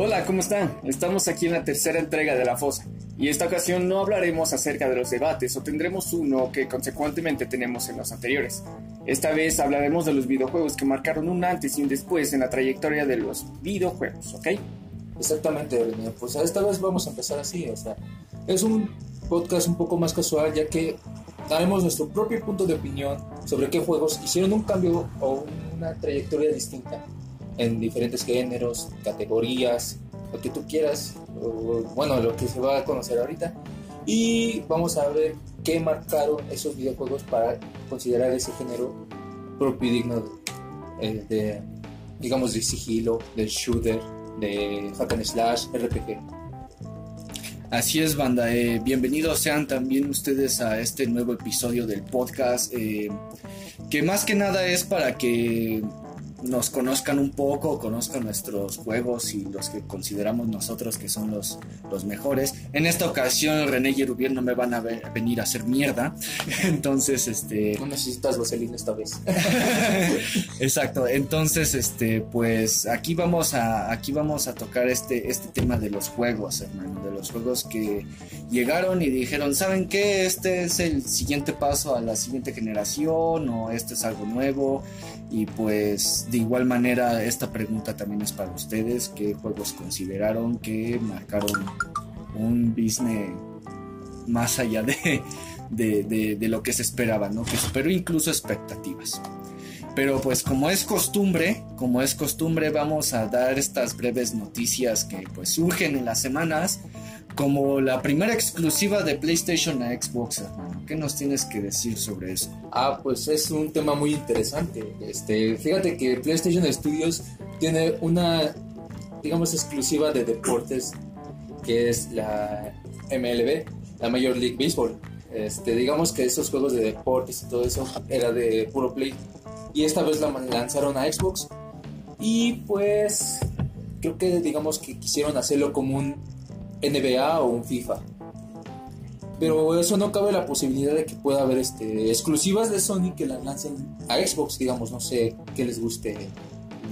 Hola, ¿cómo están? Estamos aquí en la tercera entrega de La Fosa y esta ocasión no hablaremos acerca de los debates o tendremos uno que consecuentemente tenemos en los anteriores. Esta vez hablaremos de los videojuegos que marcaron un antes y un después en la trayectoria de los videojuegos, ¿ok? Exactamente. Pues esta vez vamos a empezar así, o sea, es un podcast un poco más casual ya que daremos nuestro propio punto de opinión sobre qué juegos hicieron un cambio o una trayectoria distinta en diferentes géneros, categorías, lo que tú quieras, bueno, lo que se va a conocer ahorita. Y vamos a ver qué marcaron esos videojuegos para considerar ese género propio y digno de, eh, de, digamos, de sigilo, del shooter, de hack slash, RPG. Así es, banda. Eh, bienvenidos sean también ustedes a este nuevo episodio del podcast, eh, que más que nada es para que nos conozcan un poco, conozcan nuestros juegos y los que consideramos nosotros que son los, los mejores. En esta ocasión René y Rubiel no me van a venir a hacer mierda, entonces este... No necesitas vaselina esta vez. Exacto, entonces este pues aquí vamos a aquí vamos a tocar este este tema de los juegos, hermano, de los juegos que llegaron y dijeron, ¿saben qué? Este es el siguiente paso a la siguiente generación o este es algo nuevo y pues de igual manera esta pregunta también es para ustedes, ¿qué juegos consideraron que marcaron un business más allá de, de, de, lo que se esperaba, ¿no? Que superó incluso expectativas. Pero pues como es costumbre, como es costumbre, vamos a dar estas breves noticias que pues surgen en las semanas como la primera exclusiva de PlayStation a Xbox, hermano. ¿Qué nos tienes que decir sobre eso? Ah, pues es un tema muy interesante. Este, fíjate que PlayStation Studios tiene una, digamos, exclusiva de deportes, que es la MLB, la Major League Baseball. Este, digamos que esos juegos de deportes y todo eso era de puro play. Y esta vez la lanzaron a Xbox. Y pues creo que digamos que quisieron hacerlo como un NBA o un FIFA. Pero eso no cabe la posibilidad de que pueda haber este, exclusivas de Sony que las lancen a Xbox, digamos, no sé, que les guste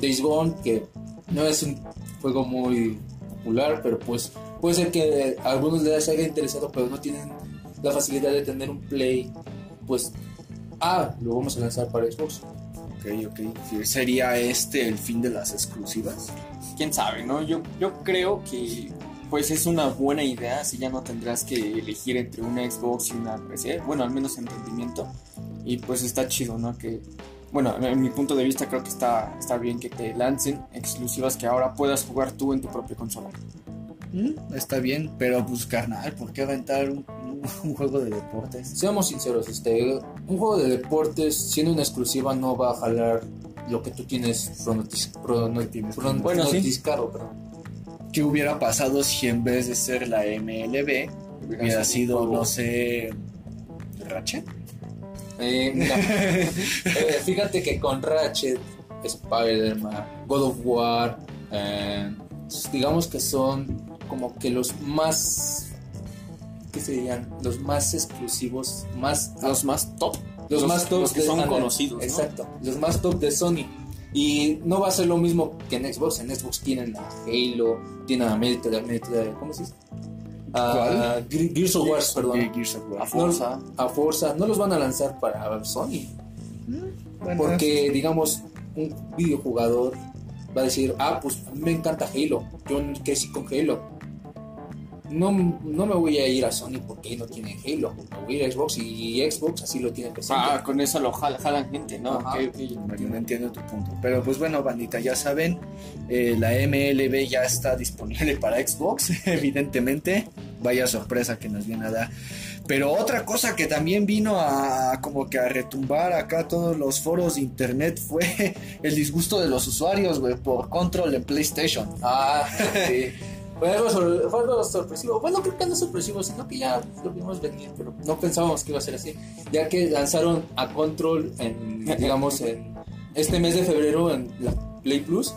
Days Gone, que no es un juego muy popular, pero pues puede ser que a algunos les haya interesado, pero no tienen la facilidad de tener un play, pues, ah, lo vamos a lanzar para Xbox. Ok, ok. ¿Sería este el fin de las exclusivas? Quién sabe, ¿no? Yo, yo creo que pues es una buena idea, si ya no tendrás que elegir entre una Xbox y una PC, bueno, al menos en rendimiento, y pues está chido, ¿no? Que, bueno, en mi punto de vista creo que está, está bien que te lancen exclusivas que ahora puedas jugar tú en tu propia consola. Mm, está bien, pero pues carnal, ¿por qué aventar un, un, juego de deportes? Seamos sinceros, este, un juego de deportes siendo una exclusiva no va a jalar lo que tú tienes bueno, sí. perdón ¿Qué hubiera pasado si en vez de ser la MLB hubiera sido, no sé, Ratchet? Eh, eh, fíjate que con Ratchet, Spider-Man, God of War, eh, digamos que son como que los más, ¿qué serían? Los más exclusivos, más los más top, los, más top los que son conocidos, exacto, los más top de Sony. Y no va a ser lo mismo que en Xbox. En Xbox tienen a Halo, tienen a Metal, ¿cómo se dice? A Gears of War, perdón. A Forza. No, a Forza. No los van a lanzar para Sony. Mm, porque, digamos, un videojugador va a decir, ah, pues a mí me encanta Halo. Yo crecí con Halo no, no me voy a ir a Sony porque no tiene Halo. Me voy a ir a Xbox y Xbox así lo tiene presente. Ah, con eso lo jalan, gente, ¿no? no entiendo tu punto. Pero pues bueno, bandita, ya saben, eh, la MLB ya está disponible para Xbox, evidentemente. Vaya sorpresa que nos viene a dar. Pero otra cosa que también vino a como que a retumbar acá todos los foros de internet fue el disgusto de los usuarios, güey, por control en PlayStation. Ah, sí. Fue algo, sorpresivo. Bueno, creo que no es sorpresivo, sino que ya lo vimos venir, pero no pensábamos que iba a ser así. Ya que lanzaron a Control en, digamos, en este mes de febrero en la Play Plus,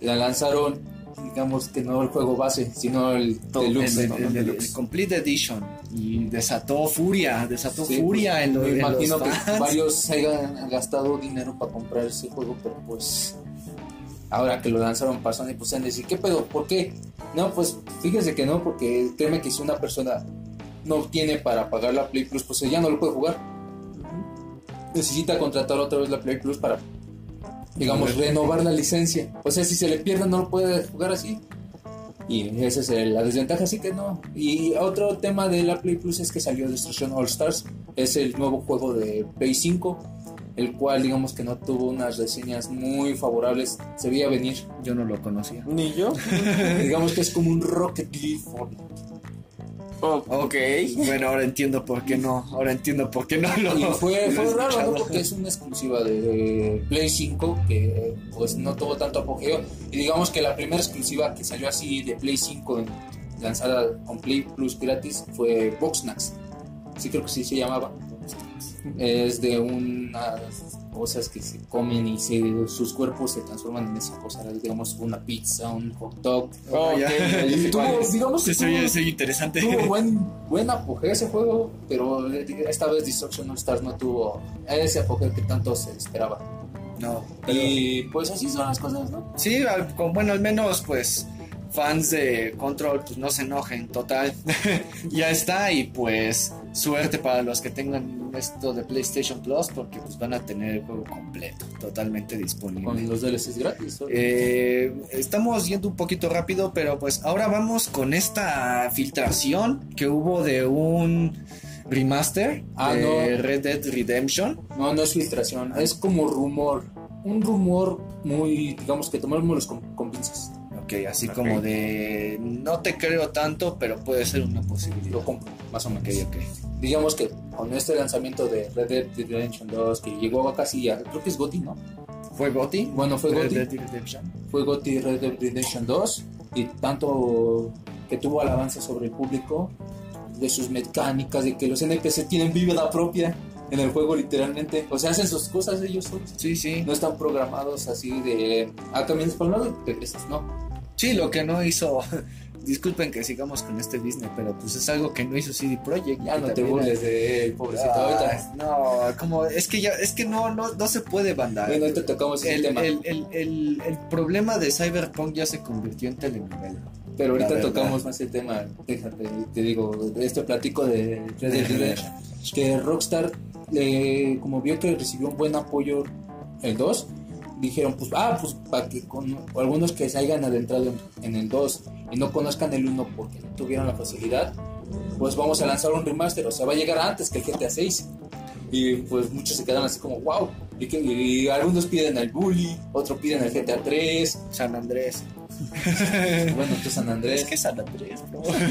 la lanzaron, digamos que no el juego base, sino el Deluxe. El, Complete Edition. Y desató furia, desató furia en, lo, me imagino que varios hayan gastado dinero para comprar ese juego, pero pues ahora que lo lanzaron pues han de decir, ¿qué pedo? ¿Por qué? No, pues fíjese que no, porque créeme que si una persona no tiene para pagar la Play Plus, pues ya no lo puede jugar. Necesita contratar otra vez la Play Plus para, digamos, renovar la licencia. O sea, si se le pierde, no lo puede jugar así. Y esa es la desventaja, así que no. Y otro tema de la Play Plus es que salió Destruction All Stars. Es el nuevo juego de Play 5 el cual digamos que no tuvo unas reseñas muy favorables, se veía venir. Yo no lo conocía. Ni yo. digamos que es como un Rocket League Oh, ok. Bueno, ahora entiendo por qué no. Ahora entiendo por qué no lo. Y fue, fue raro, ¿no? Porque es una exclusiva de Play 5 que pues no tuvo tanto apogeo. Y digamos que la primera exclusiva que salió así de Play 5 lanzada con Play Plus gratis fue Boxnax. Sí, creo que sí se llamaba es de unas cosas que se comen y sus cuerpos se transforman en esa cosa, digamos una pizza, un hot dog. Oh, y tuvo, digamos que tuvo, interesante. Tuvo buen, buen apogeo ese juego, pero esta vez Destruction All Stars no tuvo ese apogeo que tanto se esperaba. No. Y pues así son las cosas, ¿no? Sí, bueno, al menos pues fans de Control, pues no se enojen, total. ya está y pues suerte para los que tengan esto de PlayStation Plus porque pues van a tener el juego completo, totalmente disponible. Con los DLCs gratis. Eh, estamos yendo un poquito rápido, pero pues ahora vamos con esta filtración que hubo de un remaster ah, de Red Dead Redemption. No, no es filtración, es como rumor. Un rumor muy, digamos que tomarnos con, con pinzas así como de no te creo tanto, pero puede ser una posibilidad. Lo compro, más o menos. Digamos que con este lanzamiento de Red Dead Redemption 2, que llegó a casi a, creo que es GOTY, ¿no? ¿Fue GOTY? Bueno, fue Red Dead Redemption. Fue GOTY Red Dead Redemption 2 y tanto que tuvo alabanza sobre el público de sus mecánicas, de que los NPC tienen vida propia en el juego literalmente. O sea, hacen sus cosas ellos solos. Sí, sí. No están programados así de, ah, caminas por un lado y regresas, no Sí, lo que no hizo. Disculpen que sigamos con este business, pero pues es algo que no hizo CD Projekt. Ya no te burles de él, pobrecito. Ah, no, como es que ya, es que no, no, no se puede bandar. Bueno, ahorita tocamos el, tema. El, el, el, el, problema de Cyberpunk ya se convirtió en telenovela. Pero ahorita tocamos más el tema, déjate, te digo, este platico de Red Dead que Rockstar, eh, como vio que recibió un buen apoyo el 2, dijeron, pues, ah, pues para que con algunos que se hayan adentrado en, el 2 y no conozcan el 1 porque no tuvieron la facilidad, pues vamos a lanzar un remaster, o sea, va a llegar antes que el GTA 6. Y pues muchos se quedan así como, wow. Y, que, algunos piden el Bully, otros piden el GTA 3. San Andrés. bueno, tú San Andrés. Es que San Andrés,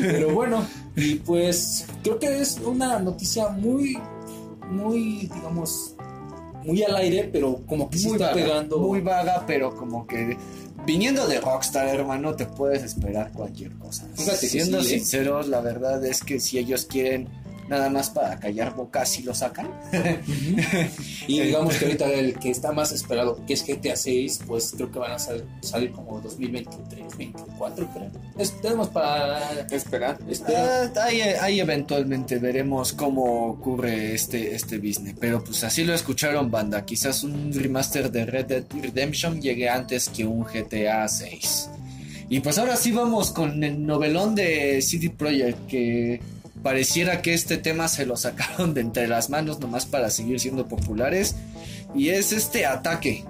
Pero bueno, y pues creo que es una noticia muy, muy, digamos, muy al aire, pero como que muy está pegando. Muy vaga, pero como que viniendo de Rockstar, hermano, te puedes esperar cualquier cosa. Fíjate, siendo ¿eh? sinceros, la verdad es que si ellos quieren nada más para callar bocas y lo sacan. y digamos que ahorita el que está más esperado, que es GTA 6, pues creo que van a salir, como 2023, 2024, creo. tenemos para esperar. esperar. Ah, ahí, eventualmente veremos cómo ocurre este, este business. Pero pues así lo escucharon, banda. Quizás un remaster de Red Dead Redemption llegue antes que un GTA 6. Y pues ahora sí vamos con el novelón de CD Projekt que pareciera que este tema se lo sacaron de entre las manos nomás para seguir siendo populares. Y es este ataque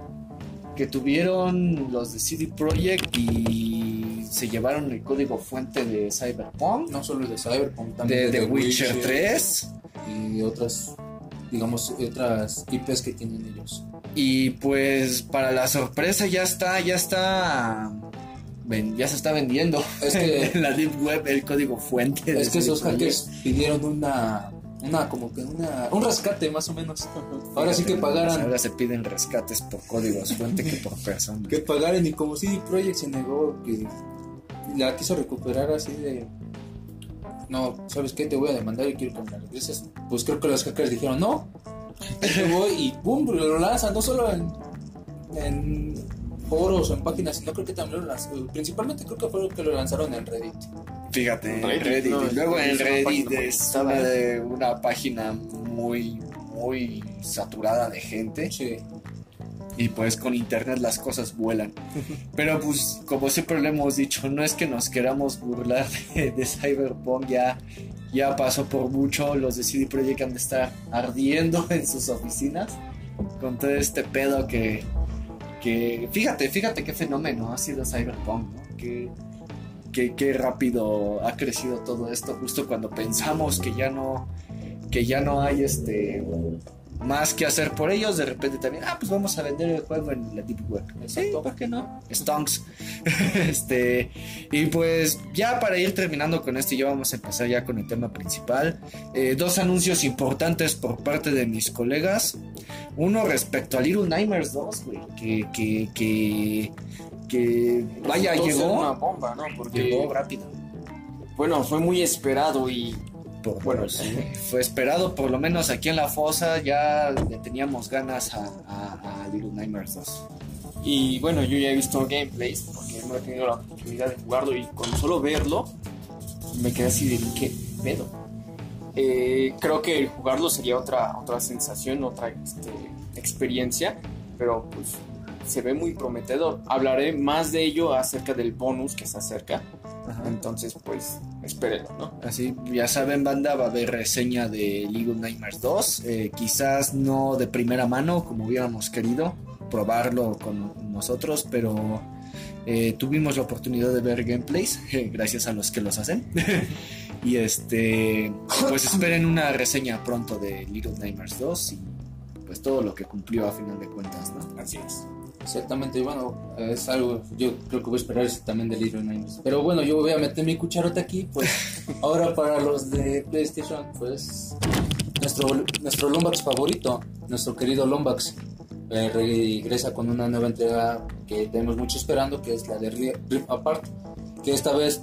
que tuvieron los de CD Projekt y se llevaron el código fuente de Cyberpunk. No solo de Cyberpunk, también de, The Witcher, 3. Y otras, digamos, otras IPs que tienen ellos. Y pues para la sorpresa ya está, ya está ya se está vendiendo es que en la Deep Web el código fuente. Es que esos hackers pidieron una, una como que una, un rescate más o menos. Ahora sí que pagaran. Ahora se piden rescates por códigos fuente que por persona. Que pagaran y como CD Projekt se negó que la quiso recuperar así de no, ¿sabes qué? Te voy a demandar y quiero la regreses. Pues creo que los hackers dijeron no. Te voy y pum, lo lanzan no solo en, en foros o en páginas, sino creo que también lo lanzaron, principalmente creo que fue lo que lo lanzaron en Reddit. Fíjate, en Reddit. y luego en Reddit es una, página muy, muy saturada de gente. Sí. y pues con internet las cosas vuelan. Pero pues como siempre le hemos dicho, no es que nos queramos burlar de, de Cyberpunk, ya, ya pasó por mucho, los de CD Projekt han de estar ardiendo en sus oficinas con todo este pedo que, que fíjate, fíjate qué fenómeno ha sido Cyberpunk, ¿no? Que, rápido ha crecido todo esto justo cuando pensamos que ya no que ya no hay este más que hacer por ellos, de repente también, ah, pues vamos a vender el juego en la Deep Web. Sí, ¿por qué no? Stonks. este, y pues ya para ir terminando con esto, ya vamos a empezar ya con el tema principal. Eh, dos anuncios importantes por parte de mis colegas. Uno respecto a Little Nightmares 2, güey, que, que, que, que, vaya, llegó, una bomba, ¿no? Porque, llegó rápido. bueno, fue muy esperado y Por- Bueno, sí, fue esperado, por lo menos aquí en la fosa ya le teníamos ganas a, a- a Little Nightmares 2. Y bueno, yo ya he visto gameplays porque no he tenido la oportunidad de jugarlo y con solo verlo me quedé así de qué pedo. Eh, creo que jugarlo sería otra, otra sensación, otra este, experiencia, pero pues se ve muy prometedor. Hablaré más de ello acerca del bonus que se acerca, entonces pues espérenlo, ¿no? Así, ya saben, banda, va a haber reseña de Little Nightmares 2. eh, quizás no de primera mano, como hubiéramos querido probarlo con nosotros, pero eh, tuvimos la oportunidad de ver gameplays, eh, gracias a los que los hacen. y este, pues esperen una reseña pronto de Little Nightmares 2 y pues todo lo que cumplió a final de cuentas, ¿no? Así es. Exactamente, y bueno, es algo, yo creo que voy a esperar eso también de Little Nightmares. Pero bueno, yo voy a meter mi cucharota aquí, pues ahora para los de PlayStation, pues nuestro, nuestro Lombax favorito, nuestro querido Lombax, eh, regresa con una nueva entrega que tenemos mucho esperando, que es la de Ri- Rip Apart, que esta vez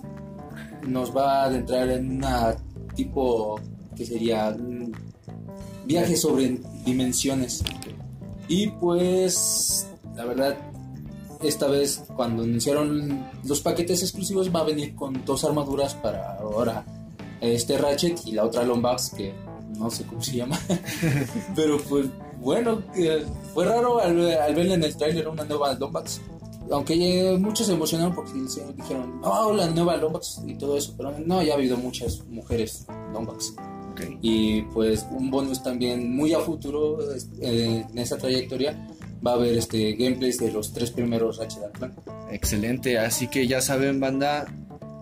nos va a adentrar en una tipo que sería viaje sobre dimensiones. Y pues, la verdad, esta vez cuando anunciaron los paquetes exclusivos va a venir con dos armaduras para ahora este Ratchet y la otra Lombax que no sé cómo se llama. Pero pues bueno, que fue raro al, al en el trailer una nueva Lombax. Aunque muchos se emocionaron porque dijeron, oh, la nueva Lombax y todo eso. Pero no, ya ha habido muchas mujeres Lombax. Ok. Y pues un bonus también muy a futuro eh, en esa trayectoria va a haber este gameplays de los tres primeros Ratchet Clank. Excelente, así que ya saben, banda,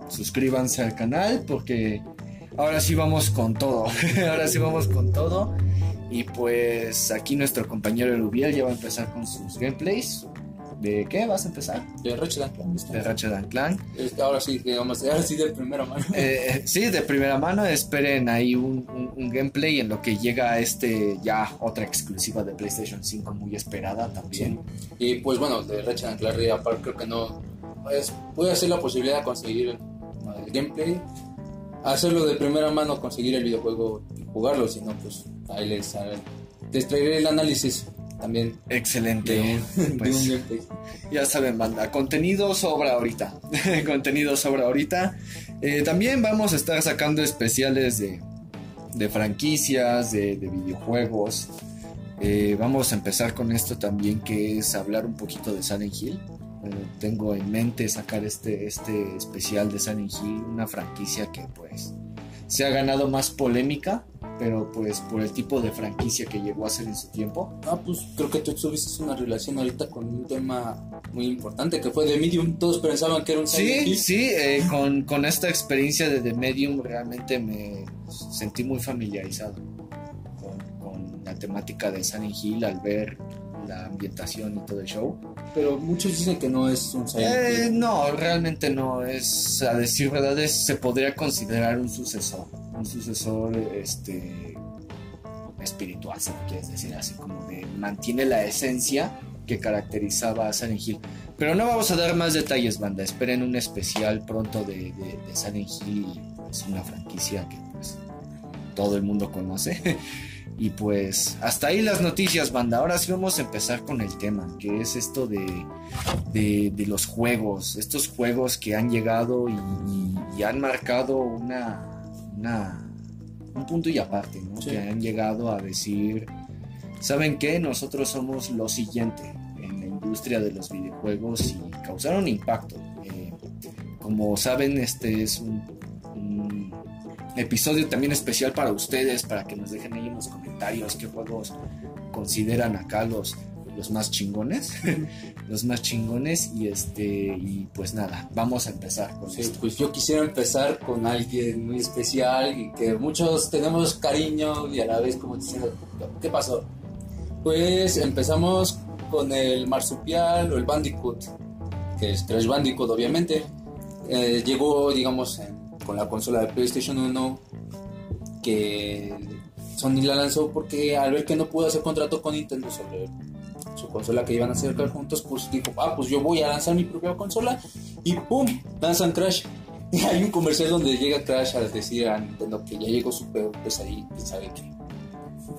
suscríbanse al canal porque ahora sí vamos con todo. ahora sí vamos con todo. Y pues aquí nuestro compañero Erubiel ya va a empezar con sus gameplays. ¿De qué vas a empezar? De Ratchet Clank. De Ratchet and Clank. Este, ahora sí, digamos, ahora sí de primera mano. Eh, sí, de primera mano, esperen ahí un, un- un gameplay en lo que llega este ya otra exclusiva de PlayStation 5 muy esperada también. Y pues bueno, de Ratchet Clank aparte creo que no pues, puede ser la posibilidad de conseguir el, el gameplay, hacerlo de primera mano, conseguir el videojuego y jugarlo, si no pues ahí les, les traeré el análisis también Excelente. de un, de Pues, un. Ya saben, banda, contenido sobra ahorita. contenido sobra ahorita. Eh, también vamos a estar sacando especiales de, de franquicias, de, de videojuegos. Eh, vamos a empezar con esto también, que es hablar un poquito de Silent Hill. Eh, tengo en mente sacar este, este especial de Silent Hill, una franquicia que pues se ha ganado más polémica, pero pues por el tipo de franquicia que llegó a ser en su tiempo. Ah, pues creo que tú tuviste una relación ahorita con un tema muy importante que fue de Medium. Todos pensaban que era un Sí, Hill. sí, eh, con, con esta experiencia de The Medium realmente me sentí muy familiarizado con, con la temática de Silent Hill al ver la ambientación y todo el show. Pero muchos dicen que no es un Silent Eh, no, realmente no, es, a decir verdad, es- se podría considerar un sucesor, un sucesor este, espiritual, si lo quieres decir así, como de mantiene la esencia que caracterizaba a Silent Hill. Pero no vamos a dar más detalles, banda. Esperen un especial pronto de, de, de Silent Hill. Es una franquicia que pues todo el mundo conoce. y pues hasta ahí las noticias, banda. Ahora sí vamos a empezar con el tema, que es esto de, de, de los juegos. Estos juegos que han llegado y, y- y han marcado una, una un punto y aparte, ¿no? Sí. Que han llegado a decir, ¿saben qué? Nosotros somos lo siguiente en, industria de los videojuegos y causaron impacto. Eh, como saben, este es un, un episodio también especial para ustedes, para que nos dejen ahí en los comentarios qué juegos consideran acá los, los más chingones, los más chingones y este y pues nada, vamos a empezar con Sí, esto. pues yo quisiera empezar con alguien muy especial y que muchos tenemos cariño y a la vez como diciendo, ¿qué pasó? Pues empezamos con el marsupial o el Bandicoot, que es Crash Bandicoot obviamente. Eh, llegó, digamos, con la consola de PlayStation 1 que Sony la lanzó porque al ver que no pudo hacer contrato con Nintendo sobre su consola que iban a acercar juntos, pues dijo, ah, pues yo voy a lanzar mi propia consola y ¡pum! lanzan Crash. Y hay un comercial donde llega Crash a decir a Nintendo que ya llegó su peor pesadilla, quién sabe qué.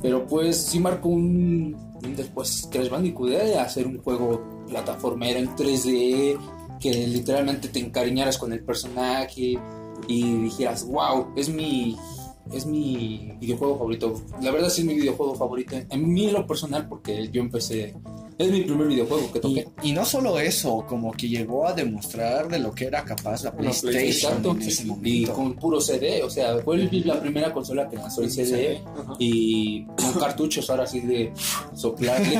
Pero pues sí marcó un, un después Crash Bandicoot de hacer un juego plataformero en 3D, que literalmente te encariñaras con el personaje y dijeras, wow, es mi, es mi videojuego favorito. La verdad sí es mi videojuego favorito. En mí en lo personal porque yo empecé, es mi primer videojuego que Y, toqué. y no solo eso, como que llegó a demostrar de lo que era capaz la Bueno, PlayStation en ese y momento. con puro CD, o sea, fue el- la primera consola que lanzó el CD Ajá. y con cartuchos ahora sí de soplarle.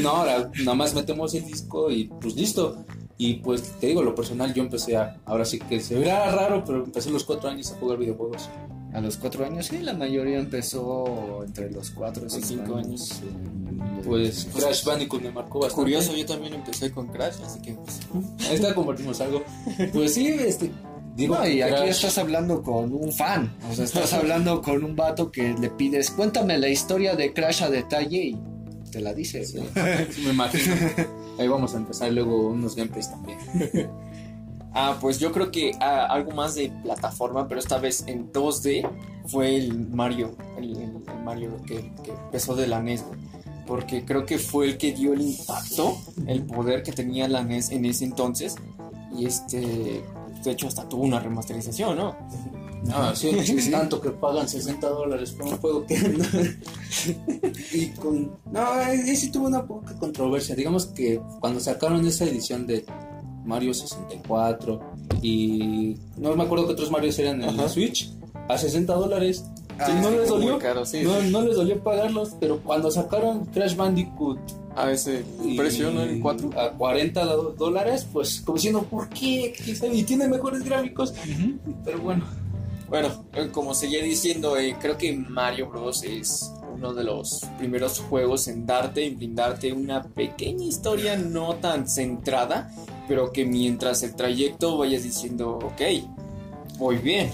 no, ahora nada más metemos el disco y pues listo. Y pues te digo, lo personal yo empecé a, ahora sí que se verá raro, pero empecé a los cuatro años a jugar videojuegos. A los cuatro años, sí, la mayoría empezó entre los cuatro y cinco, cinco años. años. eh, Pues Crash Bandicoot me marcó bastante. Curioso, yo también empecé con Crash, así que pues, Ahí está, compartimos algo. Pues sí, este. Digo, No, y aquí estás hablando con un fan, o sea, estás hablando con un vato que le pides, cuéntame la historia de Crash a detalle y te la dice. Sí, sí, me imagino. Ahí vamos a empezar luego unos gameplays también. Ah, pues yo creo que ah, algo más de plataforma, pero esta vez en 2D, fue el Mario, el, el- el Mario que, que empezó de la NES, güey. porque creo que fue el que dio el impacto, el poder que tenía la NES en ese entonces, y este, de hecho hasta tuvo una remasterización, ¿no? Ah, sí, Sí, sí. tanto que pagan 60 dólares por un juego que y con no, sí tuvo una poca controversia. Digamos que cuando sacaron esa edición de Mario 64 y no me acuerdo que otros Marios eran en Ajá. la Switch a 60 dólares. Ah, Sí, no les dolió. caro, sí, No, sí. no les dolió pagarlos, pero cuando sacaron Crash Bandicoot A ese y- precio, ¿no? El 4. a 40 do- dólares, pues como diciendo, ¿por qué? Y tiene mejores gráficos, pero bueno. Bueno, como seguía diciendo, eh, creo que Mario Bros. es uno de los primeros juegos en darte y brindarte una pequeña historia no tan centrada, pero que mientras el trayecto vayas diciendo, ok, voy bien.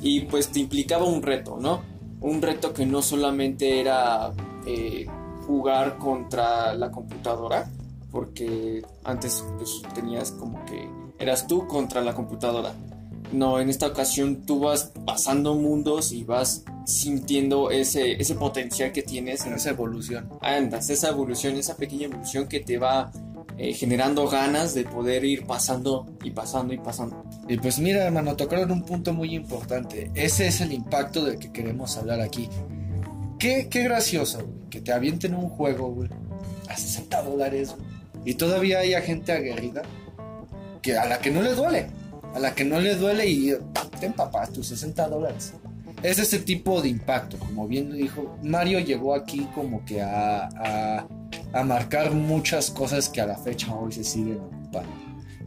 Y pues te implicaba un reto, ¿no? Un reto que no solamente era eh, jugar contra la computadora, porque antes pues, tenías como que eras tú contra la computadora. No, en esta ocasión tú vas pasando mundos y vas sintiendo ese, ese potencial que tienes. En esa evolución. Andas, esa evolución, esa pequeña evolución que te va eh, generando ganas de poder ir pasando y pasando y pasando. Y pues mira, hermano, tocaron un punto muy importante. Ese es el impacto del que queremos hablar aquí. Qué, qué gracioso, güey, que te avienten un juego, güey, a 60 dólares, güey, y todavía haya gente aguerrida que a la que no le duele, a la que no le duele y ten papá, tus 60 dólares. Es ese tipo de impacto, como bien dijo, Mario llegó aquí como que a, a, a marcar muchas cosas que a la fecha hoy se siguen ocupando.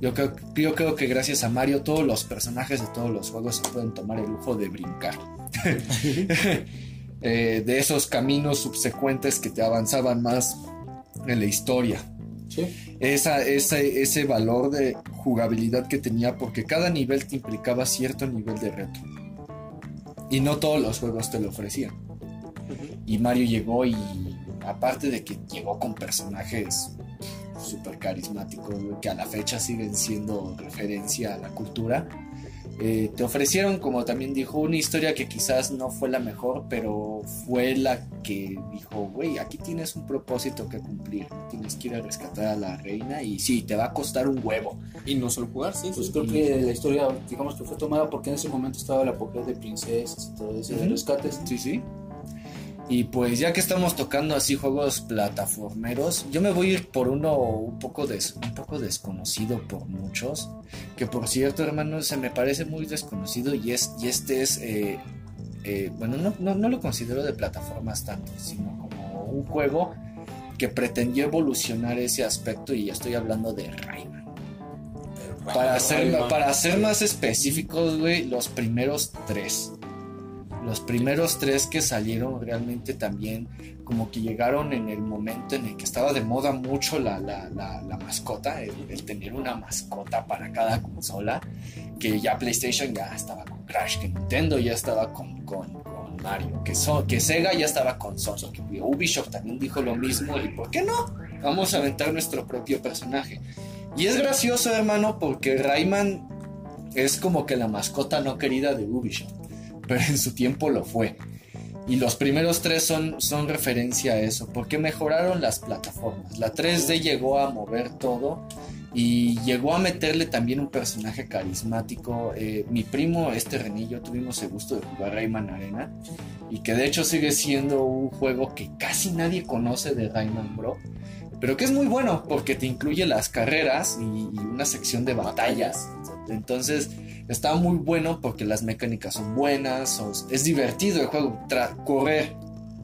Yo creo, yo creo que gracias a Mario todos los personajes de todos los juegos se pueden tomar el lujo de brincar. Eh, de esos caminos subsecuentes que te avanzaban más en la historia. Sí. Esa, ese, ese valor de jugabilidad que tenía porque cada nivel te implicaba cierto nivel de reto. Y no todos los juegos te lo ofrecían. Y Mario llegó y aparte de que llegó con personajes súper carismáticos que a la fecha siguen siendo referencia a la cultura, eh, te ofrecieron, como también dijo, una historia que quizás no fue la mejor, pero fue la que dijo, güey, aquí tienes un propósito que cumplir, tienes que ir a rescatar a la reina y sí, te va a costar un huevo. Y no solo jugar, sí. Pues sí. creo que la historia, digamos que fue tomada porque en ese momento estaba la apogeo de princesas y todo eso, de Ujú. rescates. Sí, sí. Y pues ya que estamos tocando así juegos plataformeros, yo me voy a ir por uno un poco, des- un poco desconocido por muchos, que por cierto hermano se me parece muy desconocido y, es, y este es, eh, eh, bueno, no, no, no lo considero de plataformas tanto, sino como un juego que pretendió evolucionar ese aspecto y estoy hablando de Rayman. Para ser, para ser más específicos, güey, los primeros tres. Los primeros tres que salieron realmente también como que llegaron en el momento en el que estaba de moda mucho la, la, la, mascota, el, el tener una mascota para cada consola, que ya PlayStation ya estaba con Crash, que Nintendo ya estaba con, con, con Mario, que, so- que Sega ya estaba con Sonic, que Ubisoft también dijo lo mismo y ¿por qué no? Vamos a aventar nuestro propio personaje. Y es gracioso, hermano, porque Rayman es como que la mascota no querida de Ubisoft, pero en su tiempo lo fue. Y los primeros tres son, son referencia a eso, porque mejoraron las plataformas. La 3D llegó a mover todo y llegó a meterle también un personaje carismático. Eh, mi primo, este Renillo, tuvimos el gusto de jugar Rayman Arena y que de hecho sigue siendo un juego que casi nadie conoce de Rayman Bro. Pero que es muy bueno porque te incluye las carreras y, y una sección de batallas. Entonces está muy bueno porque las mecánicas son buenas. o- es divertido el juego. Tra- correr.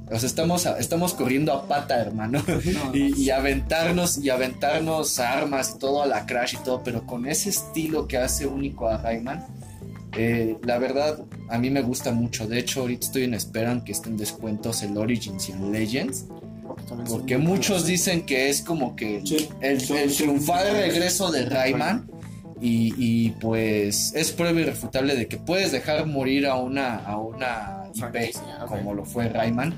O sea, estamos, a- estamos corriendo a pata, hermano. y, y aventarnos y aventarnos armas y todo a la Crash y todo. Pero con ese estilo que hace único a Rayman. eh, la verdad, a mí me gusta mucho. De hecho, ahorita estoy en espera en que estén descuentos el Origins y el Legends. Porque muchos buenos. dicen que es como que el, Sí, el, el triunfal regreso de Rayman. Y, y, pues es prueba irrefutable de que puedes dejar morir a una, a una IP como lo fue Rayman.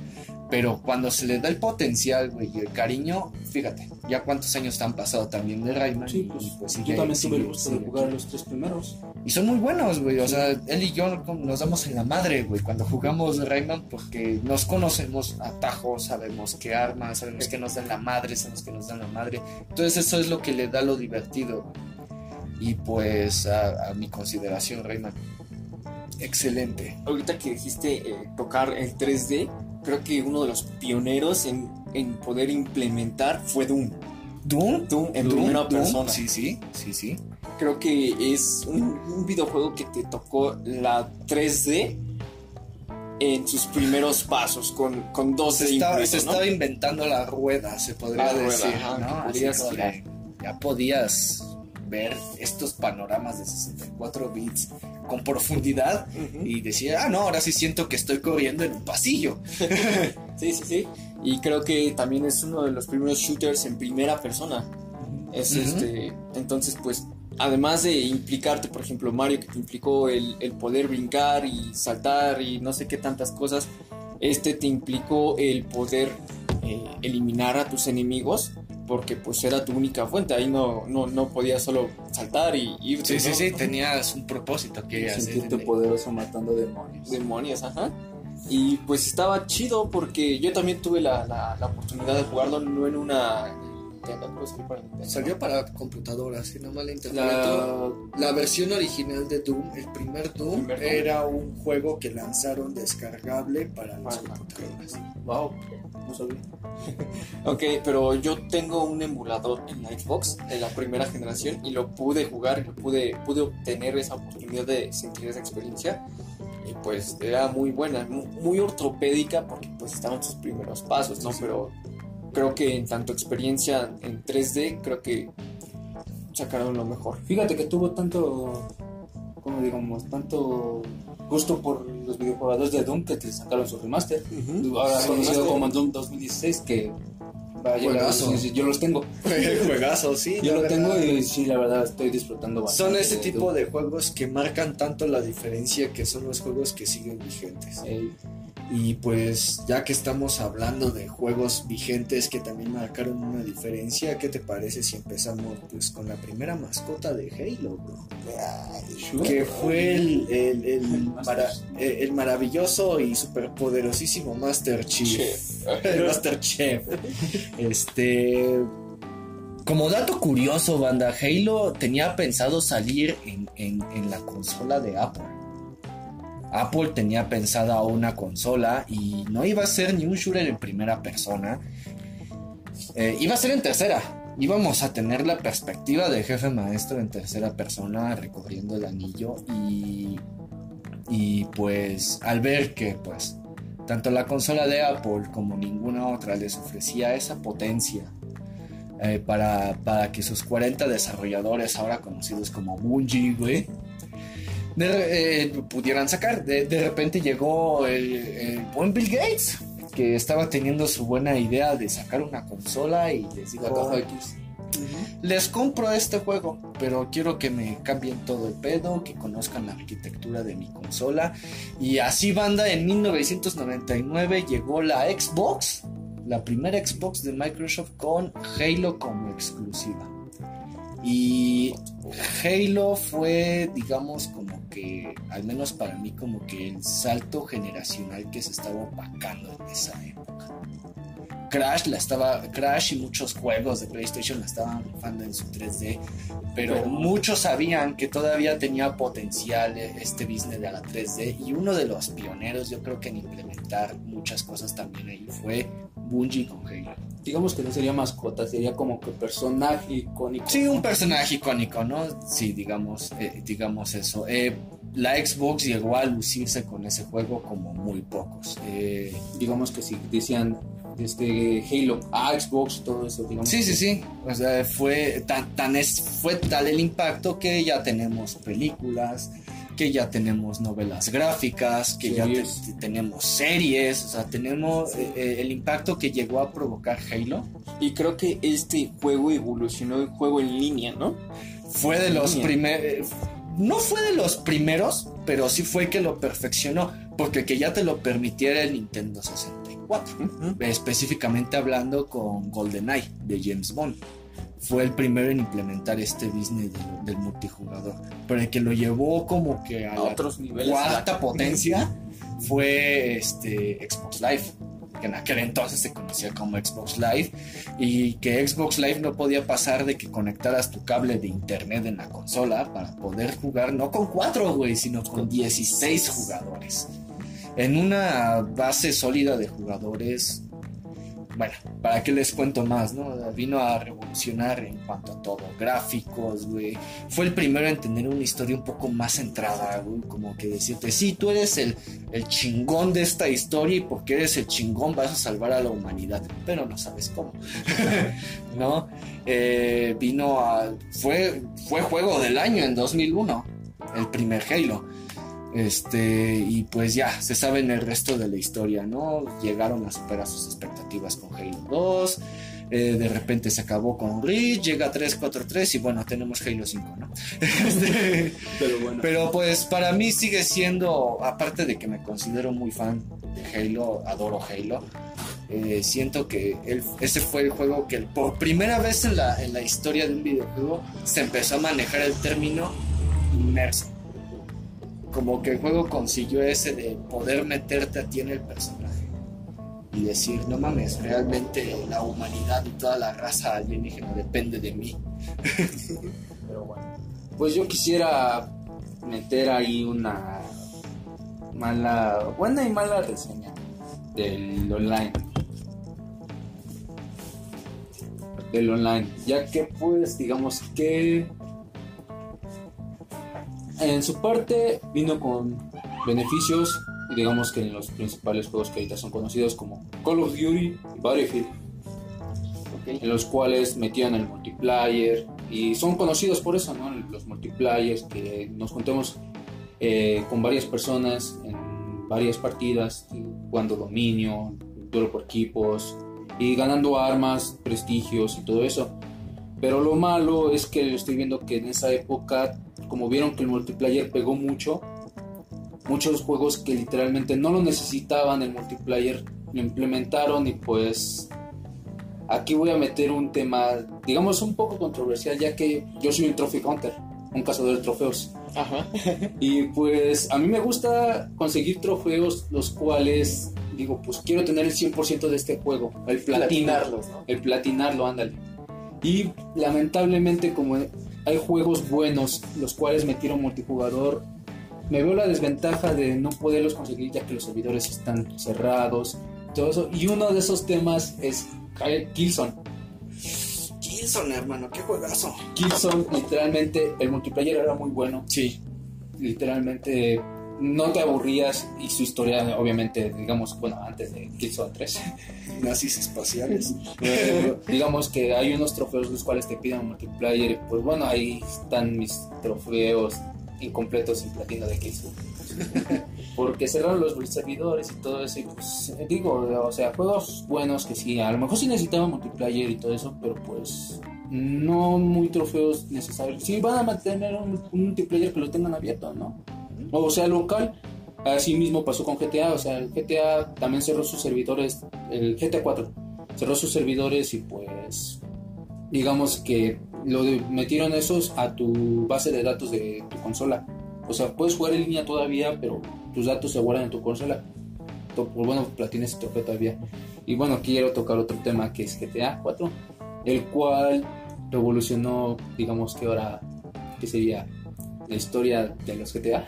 Pero cuando se le da el potencial, güey, y el cariño, fíjate, ya cuántos años han pasado también de Rayman. Sí, y, pues, pues, yo sigue- también tuve sigue- el gusto de jugar los tres primeros. Y son muy buenos, güey. O sea, él y yo nos damos en la madre, güey, cuando jugamos Rayman porque nos conocemos atajos, sabemos qué armas, sabemos que nos dan la madre, sabemos que nos dan la madre. Entonces eso es lo que le da lo divertido. güey. Y pues a, a mi consideración, Rayman. Excelente. Ahorita que dijiste eh, tocar el 3D, creo que uno de los pioneros en, en poder implementar fue Doom. Doom. Doom en Doom, primera Doom, persona. Sí, sí, sí, sí. Creo que es un, un videojuego que te tocó la 3D en sus primeros pasos, con, con 2D Se, estaba, incluso, se ¿no? estaba inventando la rueda, se podría La decir. ya podías ver estos panoramas de 64 bits con profundidad y decir, ah, no, ahora sí siento que estoy corriendo en un pasillo. Sí, sí, sí. Y creo que también es uno de los primeros shooters en primera persona. Es este. Entonces, pues, además de implicarte, por ejemplo, Mario, que te implicó el, el poder brincar y saltar y no sé qué tantas cosas, este te implicó el poder eh, eliminar a tus enemigos. Porque pues era tu única fuente, ahí no, no, no podías solo saltar y irte. Sí, sí, ¿no? sí, tenías un propósito que hacer. Sentirte poderoso matando demonios. demonios, ajá. Y pues estaba chido porque yo también tuve la, la, la oportunidad de jugarlo, no en una Nintendo, pero salió para. Salió para computadoras, si no mal la, interpreto. La versión original de Doom, el primer Doom, Primer Doom. era un juego que lanzaron descargable para las Para computadoras. Wow, no sabía. Ok, pero yo tengo un emulador en la Xbox de la primera generación y lo pude jugar, lo pude, pude obtener esa oportunidad de sentir esa experiencia. Y pues era muy buena, mu- muy ortopédica porque pues estaban sus primeros pasos, ¿no? Pero creo que en tanto experiencia en 3D, creo que sacaron lo mejor. Fíjate que tuvo tanto, como digamos, tanto gusto por los videojuegos de Doom que te sacaron su remaster. Ahora Sí, conocido como Doom 2016 que va a llegar a Juegazo. 2016. yo los tengo. Juegazo, sí. Yo lo verdad. tengo y sí, la verdad estoy disfrutando bastante. Son ese de tipo Doom. de juegos que marcan tanto la diferencia que son los juegos que siguen vigentes. Ey, Y pues ya que estamos hablando de juegos vigentes que también marcaron una diferencia, ¿qué te parece si empezamos pues con la primera mascota de Halo, bro? Que fue el, el, el, mara- el- maravilloso y superpoderosísimo Master Chief. Chef. Master Chef. Este. Como dato curioso, banda, Halo tenía pensado salir en, en- en la consola de Apple. Apple tenía pensada una consola y no iba a ser ni un shooter en primera persona, eh, iba a ser en tercera. Íbamos a tener la perspectiva del jefe maestro en tercera persona recorriendo el anillo y, y pues al ver que pues tanto la consola de Apple como ninguna otra les ofrecía esa potencia eh, para, para, que sus 40 desarrolladores, ahora conocidos como Bungie, güey, eh, pudieran sacar. De, de, repente llegó el, el buen Bill Gates, que estaba teniendo su buena idea de sacar una consola y les dijo, X. Les compro este juego, pero quiero que me cambien todo el pedo, que conozcan la arquitectura de mi consola. Y así banda, en 1999 llegó la Xbox, la primera Xbox de Microsoft con Halo como exclusiva. Y Halo fue, digamos, como que, al menos para mí, como que el salto generacional que se estaba opacando en esa época. Crash la estaba Crash y muchos juegos de PlayStation la estaban rifando en su 3D, pero, muchos sabían que todavía tenía potencial este business de la 3D y uno de los pioneros yo creo que en implementar muchas cosas también ahí fue Bungie con Halo. Digamos que no sería mascota, sería como que personaje icónico. Sí, un personaje icónico, ¿no? Sí, digamos, eh, digamos eso. Eh, la Xbox llegó a lucirse con ese juego como muy pocos. Eh, digamos que si decían este Halo a Xbox, todo eso, digamos. Sí, sí, sí. O sea, fue tan, tan es, fue tal el impacto que ya tenemos películas, que ya tenemos novelas gráficas, que ya tenemos series, o sea, tenemos eh, eh, el impacto que llegó a provocar Halo. Y creo que este juego evolucionó en juego en línea, ¿no? Fue de los primeros, no fue de los primeros, pero sí fue que lo perfeccionó, porque que ya te lo permitiera el Nintendo 64, específicamente hablando con GoldenEye de James Bond fue el primero en implementar este business del, multijugador. Pero el que lo llevó como que a, otros niveles. Cuarta potencia fue este Xbox Live. Que en aquel entonces se conocía como Xbox Live. Y que Xbox Live no podía pasar de que conectaras tu cable de internet en la consola para poder jugar, no con cuatro, güey, sino con 16 jugadores. En una base sólida de jugadores bueno, ¿para qué les cuento más, no? Vino a revolucionar en cuanto a todo, gráficos, güey. Fue el primero en tener una historia un poco más centrada, güey, como que decirte, sí, tú eres el, el chingón de esta historia y porque eres el chingón vas a salvar a la humanidad, pero no sabes cómo, ¿no? Eh, vino a... Fue, fue juego del año en 2001, el primer Halo. Este, y pues ya, se sabe en el resto de la historia, ¿no? Llegaron a superar sus expectativas con Halo 2. Eh, de repente se acabó con Reach, llega 343 y bueno, tenemos Halo 5, ¿no? Este, pero bueno. Pero pues para mí sigue siendo, aparte de que me considero muy fan de Halo, adoro Halo. Eh, siento que ese fue el juego que por primera vez en la, en la historia de un videojuego se empezó a manejar el término inmerso como que el juego consiguió ese de poder meterte a ti en el personaje y decir, no mames, realmente la humanidad y toda la raza alienígena depende de mí. Pero bueno, pues yo quisiera meter ahí una mala, buena y mala reseña del online. Del online, ya que pues digamos que en su parte vino con beneficios, digamos que en los principales juegos que ahorita son conocidos como Call of Duty y Battlefield, en los cuales metían el multiplayer y son conocidos por eso, ¿no? Los multiplayers que nos juntemos eh, con varias personas en varias partidas, jugando dominio, duelo por equipos y ganando armas, prestigios y todo eso. Pero lo malo es que estoy viendo que en esa época como vieron que el multiplayer pegó mucho, muchos juegos que literalmente no lo necesitaban el multiplayer lo implementaron y pues aquí voy a meter un tema, digamos un poco controversial ya que yo soy un trophy hunter, un cazador de trofeos. Ajá. y pues a mí me gusta conseguir trofeos los cuales digo, pues quiero tener el 100% de este juego, el platinarlo, el platinarlo, ándale. Y lamentablemente como hay juegos buenos, los cuales metieron multijugador, me veo la desventaja de no poderlos conseguir ya que los servidores están cerrados, todo eso. Y uno de esos temas es Killzone. Killzone, hermano, qué juegazo. Killzone, literalmente, el multiplayer era muy bueno. Sí. Literalmente no te aburrías y su historia, obviamente, digamos, bueno, antes de Killzone 3. Nazis espaciales. Digamos que hay unos trofeos los cuales te piden multiplayer. y, Pues bueno, ahí están mis trofeos incompletos en platino de Killzone. Porque cerraron los servidores y todo eso. Y pues digo, o sea, juegos buenos que sí, a lo mejor sí necesitaban multiplayer y todo eso, pero pues no muy trofeos necesarios. Sí van a mantener un, un multiplayer que lo tengan abierto, ¿no? O sea, local. Así mismo pasó con GTA, o sea, el GTA también cerró sus servidores, el GTA 4 cerró sus servidores y pues digamos que lo metieron esos a tu base de datos de tu consola. O sea, puedes jugar en línea todavía, pero tus datos se guardan en tu consola. Pues bueno, ese trofeo todavía. Y bueno, quiero tocar otro tema que es GTA 4, el cual revolucionó, digamos que ahora, que sería la historia de los GTA.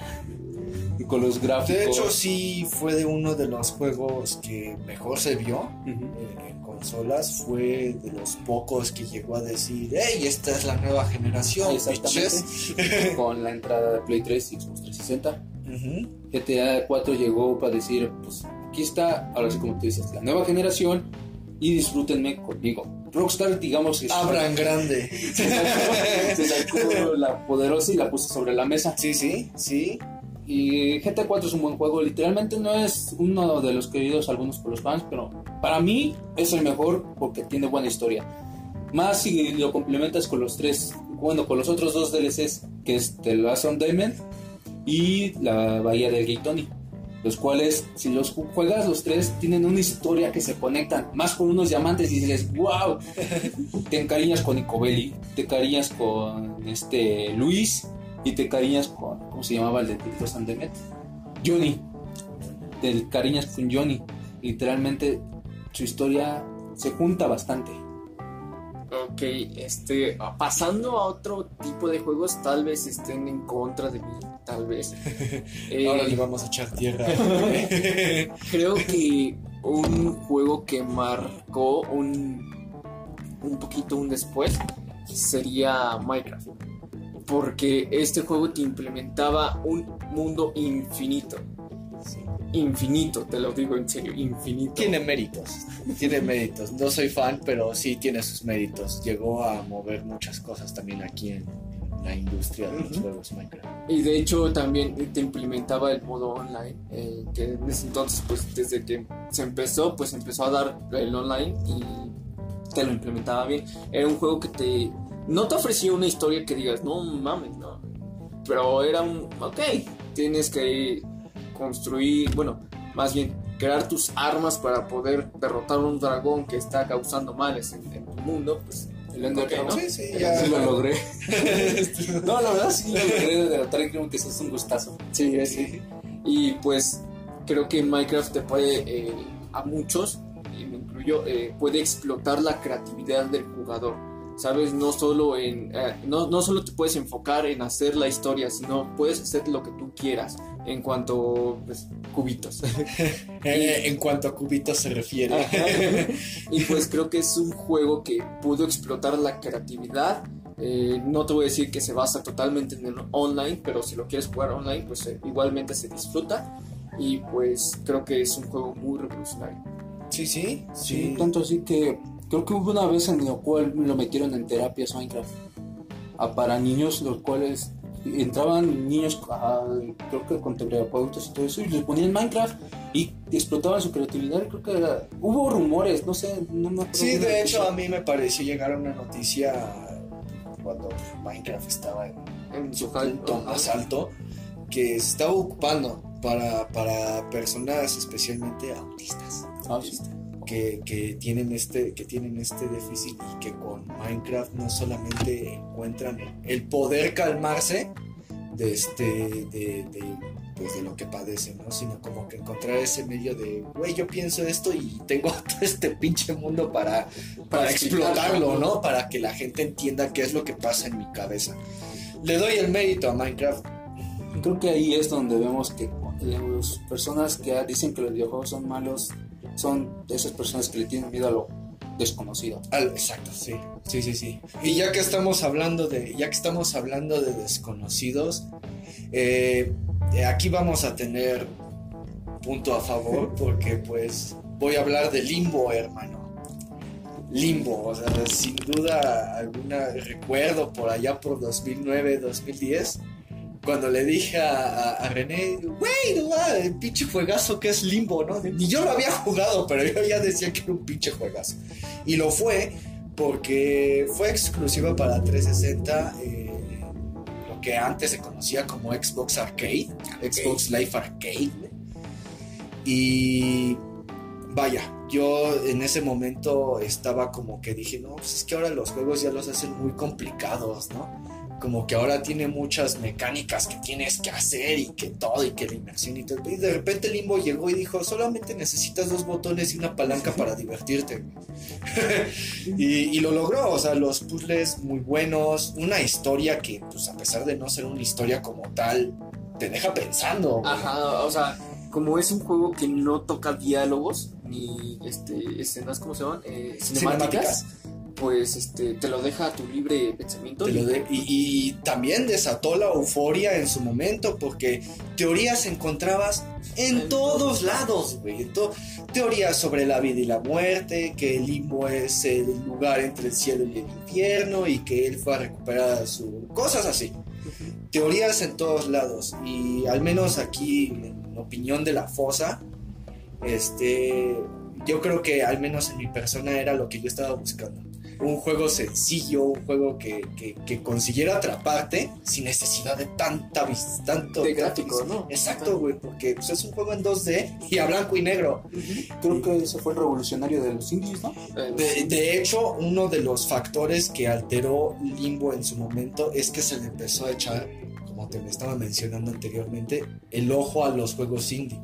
Y con los gráficos. De hecho, sí fue de uno de los juegos que mejor se vio Ujú. eh, en consolas. Fue de los pocos que llegó a decir, hey, esta es la nueva generación, bitches". Exactamente. con la entrada de Play 3 y Xbox 360. Ujú. GTA 4 llegó para decir, pues aquí está, ahora sí como tú dices, la nueva generación y disfrútenme conmigo. Rockstar, digamos, que Abran grande. se sacó, se sacó la poderosa y la puso sobre la mesa. Sí, sí, sí. Y GTA 4 es un buen juego, literalmente no es uno de los queridos algunos por los fans, pero para mí es el mejor porque tiene buena historia. Más si lo complementas con los tres, bueno, con los otros dos DLCs, que es The Last on Diamond y la Bahía del Gay Tony. Los cuales, si los ju- juegas los tres, tienen una historia que se conectan, más con unos diamantes y dices, wow, te encariñas con Nicobelli, te encariñas con este Luis y te cariñas con, ¿cómo se llamaba el de Tito Demet? Johnny. Te cariñas con Johnny. Literalmente su historia se junta bastante. Ok, este, pasando a otro tipo de juegos, tal vez estén en contra de mí, tal vez. Eh, Ahora le vamos a echar tierra. creo que un juego que marcó un, un poquito un después sería Minecraft. Porque este juego te implementaba un mundo infinito. Infinito, te lo digo en serio, infinito. Tiene méritos, tiene méritos. No soy fan, pero sí tiene sus méritos. Llegó a mover muchas cosas también aquí en la industria de los juegos Minecraft. Y de hecho también te implementaba el modo online, eh, que en ese entonces, pues desde que se empezó, pues empezó a dar el online y te lo implementaba bien. Era un juego que te... No te ofrecía una historia que digas, no mames, no. Pero era un, ok, tienes que construir, bueno, más bien crear tus armas para poder derrotar un dragón que está causando males en, en tu mundo, pues El Dragon. ¿no? Sí, sí, Sí ya. lo logré. no, la verdad sí lo logré derrotar creo que eso es un gustazo. Sí, sí. Y pues creo que Minecraft te puede, eh, a muchos, y me incluyo, eh, puede explotar la creatividad del jugador. Sabes, no solo en, eh, no, no solo te puedes enfocar en hacer la historia, sino puedes hacer lo que tú quieras en cuanto pues, cubitos. Eh, en cuanto a cubitos se refiere. y pues creo que es un juego que pudo explotar la creatividad. Eh, no te voy a decir que se basa totalmente en el online, pero si lo quieres jugar online, pues eh, igualmente se disfruta. Y pues creo que es un juego muy revolucionario. Sí, sí, Sí, sí. tanto así que creo que hubo una vez en la cual lo metieron en terapias Minecraft a para niños, los cuales entraban niños, ah, creo que con terapeutas y todo eso, y les ponían Minecraft y explotaban su creatividad. Creo que era- hubo rumores, no sé, no acuerdo Sí, de hecho a mí me pareció llegar una noticia cuando Minecraft estaba en En su punto más alto que se estaba ocupando para, para personas especialmente autistas Ah, sí. Que, que tienen este que tienen este déficit y que con Minecraft no solamente encuentran el poder calmarse de este de, de, pues de lo que padecen no sino como que encontrar ese medio de güey yo pienso esto y tengo todo este pinche mundo para para explotarlo no para que la gente entienda qué es lo que pasa en mi cabeza le doy el mérito a Minecraft. Creo que ahí es donde vemos que las personas que dicen que los videojuegos son malos son esas personas que le tienen miedo a lo desconocido. exacto, sí. Sí, sí, sí. Y ya que estamos hablando de, ya que estamos hablando de desconocidos, eh, aquí vamos a tener punto a favor porque pues voy a hablar de Limbo, hermano. Limbo, o sea, sin duda alguna recuerdo por allá por 2009, 2010 cuando le dije a, René, güey, no el pinche juegazo que es Limbo, ¿no? Ni yo lo había jugado, pero yo ya decía que era un pinche juegazo. Y lo fue porque fue exclusiva para 360, eh, lo que antes se conocía como Xbox Arcade, Xbox Live Arcade. Y vaya, yo en ese momento estaba como que dije, no, pues es que ahora los juegos ya los hacen muy complicados, ¿no? Como que ahora tiene muchas mecánicas que tienes que hacer y que todo y que la inmersión y todo. Y de repente Limbo llegó y dijo, solamente necesitas dos botones y una palanca para divertirte. y, lo logró, o sea, los puzzles muy buenos, una historia que pues a pesar de no ser una historia como tal, te deja pensando. Ajá, o sea, como es un juego que no toca diálogos ni este, escenas, ¿cómo se llaman? Eh, cinemáticas pues este, te lo deja a tu libre pensamiento. y, también desató la euforia en su momento, porque teorías encontrabas en, todos lados, güey. teorías sobre la vida y la muerte, que el limbo es el lugar entre el cielo y el infierno, y que él fue a recuperar su. cosas así. Teorías en todos lados. Y al menos aquí, en opinión de la fosa, este. Yo creo que al menos en mi persona era lo que yo estaba buscando un juego sencillo, un juego que, que, consiguiera atraparte sin necesidad de tanta tanto de gráfico, ¿no? Exacto, güey, porque pues, es un juego en 2D y a blanco y negro. Creo que ese fue el revolucionario de los indies, ¿no? De, de, hecho, uno de los factores que alteró Limbo en su momento es que se le empezó a echar, como te me estaba mencionando anteriormente, el ojo a los juegos indie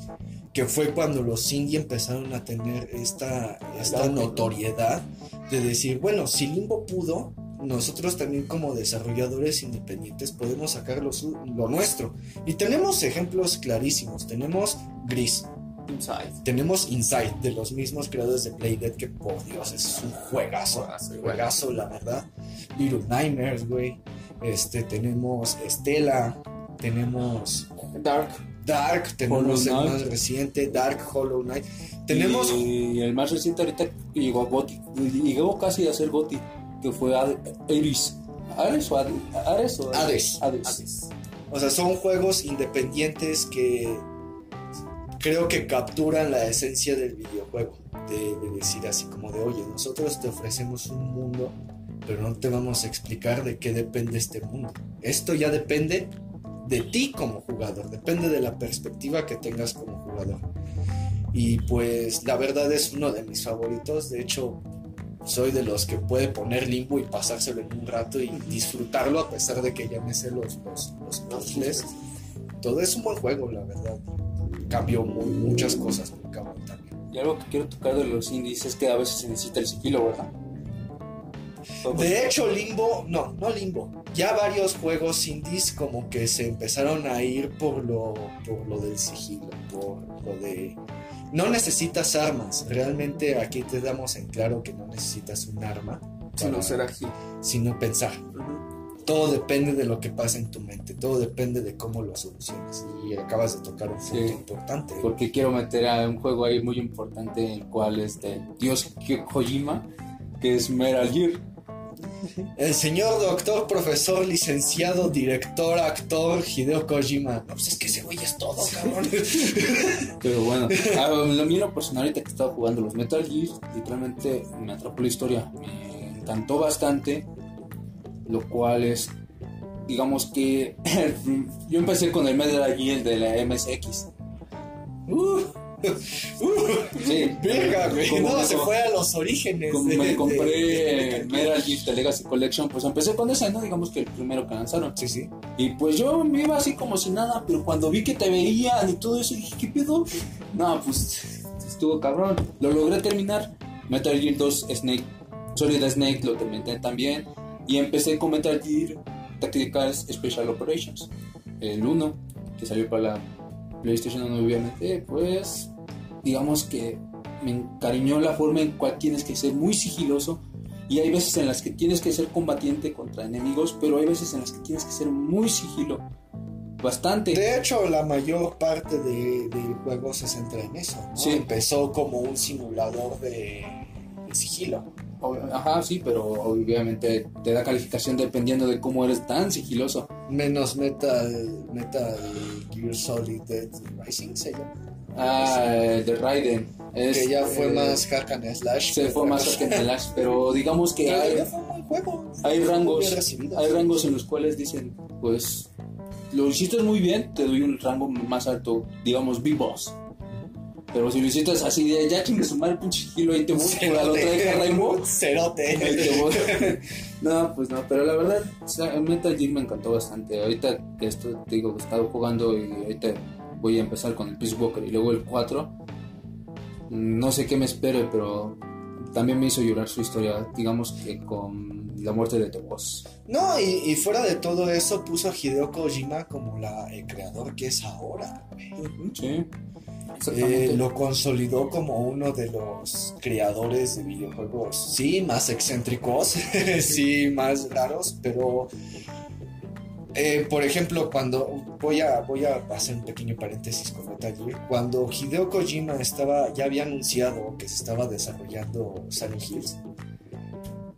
que fue cuando los indie empezaron a tener esta, esta notoriedad de decir, bueno, si Limbo pudo, nosotros también como desarrolladores independientes podemos sacar lo, lo nuestro. Y tenemos ejemplos clarísimos. Tenemos Gris. Inside. Tenemos Inside, de los mismos creadores de Playdead, que por Dios es un juegazo. Juegazo, juegazo la verdad. Little Nightmares, güey. Este, tenemos Estela. Tenemos Dark. Dark, tenemos el más reciente, Dark Hollow Knight. Tenemos. Y el más reciente ahorita llegó a Goti, llegó casi a ser Goti, que fue Ares. ¿Ares o Ares? O Hades. Hades. O sea, son juegos independientes que creo que capturan la esencia del videojuego. De, de, decir así como de, oye, nosotros te ofrecemos un mundo, pero no te vamos a explicar de qué depende este mundo. Esto ya depende de ti como jugador, depende de la perspectiva que tengas como jugador. Y pues la verdad es uno de mis favoritos, de hecho soy de los que puede poner limbo y pasárselo en un rato y disfrutarlo a pesar de que ya me sé los, los, puzzles. Todo es un buen juego, la verdad. Cambió muchas cosas muy cabrón también. Y algo que quiero tocar de los indies es que a veces se necesita el sigilo, ¿verdad? De hecho, Limbo, no, no Limbo. Ya varios juegos indies como que se empezaron a ir por lo, por lo del sigilo, por lo de... No necesitas armas, realmente aquí te damos en claro que no necesitas un arma. Sino ser ágil. Sino pensar. Todo depende de lo que pasa en tu mente, todo depende de cómo lo soluciones. Y acabas de tocar un punto importante. Porque quiero meter a un juego ahí muy importante, el cual es de Dios Kojima, que es Metal Gear. El señor doctor, profesor, licenciado, director, actor, Hideo Kojima. No, pues es que ese güey es todo, cabrón. Pero bueno, a mí lo personal, ahorita que estaba jugando los Metal Gear, literalmente me atrapó la historia. Me encantó bastante, lo cual es, digamos que yo empecé con el Metal Gear de la MSX. Uh. Sí, verga, güey. No, se fue a los orígenes. Como me compré Metal Gear The Legacy Collection, pues empecé con ese, ¿no? Digamos que el primero que lanzaron. Sí, sí. Y pues yo me iba así como si nada, pero cuando vi que te veían y todo eso, dije, ¿qué pedo? No, pues estuvo cabrón. Lo logré terminar. Metal Gear 2 Snake, Solid Snake lo terminé también. Y empecé con Metal Gear Tactical Special Operations, el 1 que salió para la PlayStation 1 obviamente, pues digamos que me encariñó la forma en cual tienes que ser muy sigiloso y hay veces en las que tienes que ser combatiente contra enemigos, pero hay veces en las que tienes que ser muy sigilo. Bastante. De hecho, la mayor parte de- del juego se centra en eso. ¿no? Sí. Empezó como un simulador de, de sigilo. Ajá, sí, pero obviamente te da calificación dependiendo de cómo eres tan sigiloso. Menos Metal, Metal Gear Solid Dead Rising se llama. Ah, el de Raiden. Es, que ya fue eh, más hack and slash. Se fue más que en Slash, pero digamos que hay, juego. hay rangos, recibido. hay rangos en los cuales dicen, pues, lo hiciste muy bien, te doy un rango más alto, digamos, B-Boss. Pero si lo hiciste así de, ya chingue su madre, pinche kilo, ahí te voy por la otra vez, Rainbow. Ahí Cerote. te voy. no, pues no, pero la verdad, o sea, Metal Gear me encantó bastante. Ahorita que esto, te digo, estado jugando y ahorita voy a empezar con el Peace Walker y luego el 4. No sé qué me espere, pero también me hizo llorar su historia, digamos que con la muerte de Boss. No, y, y fuera de todo eso, puso a Hideo Kojima como la, el creador que es ahora. Sí. Eh, lo consolidó como uno de los creadores de videojuegos, sí, más excéntricos, sí, más raros, pero eh, por ejemplo, cuando voy a, voy a hacer un pequeño paréntesis con Metal Gear, cuando Hideo Kojima estaba, ya había anunciado que se estaba desarrollando Silent Hills,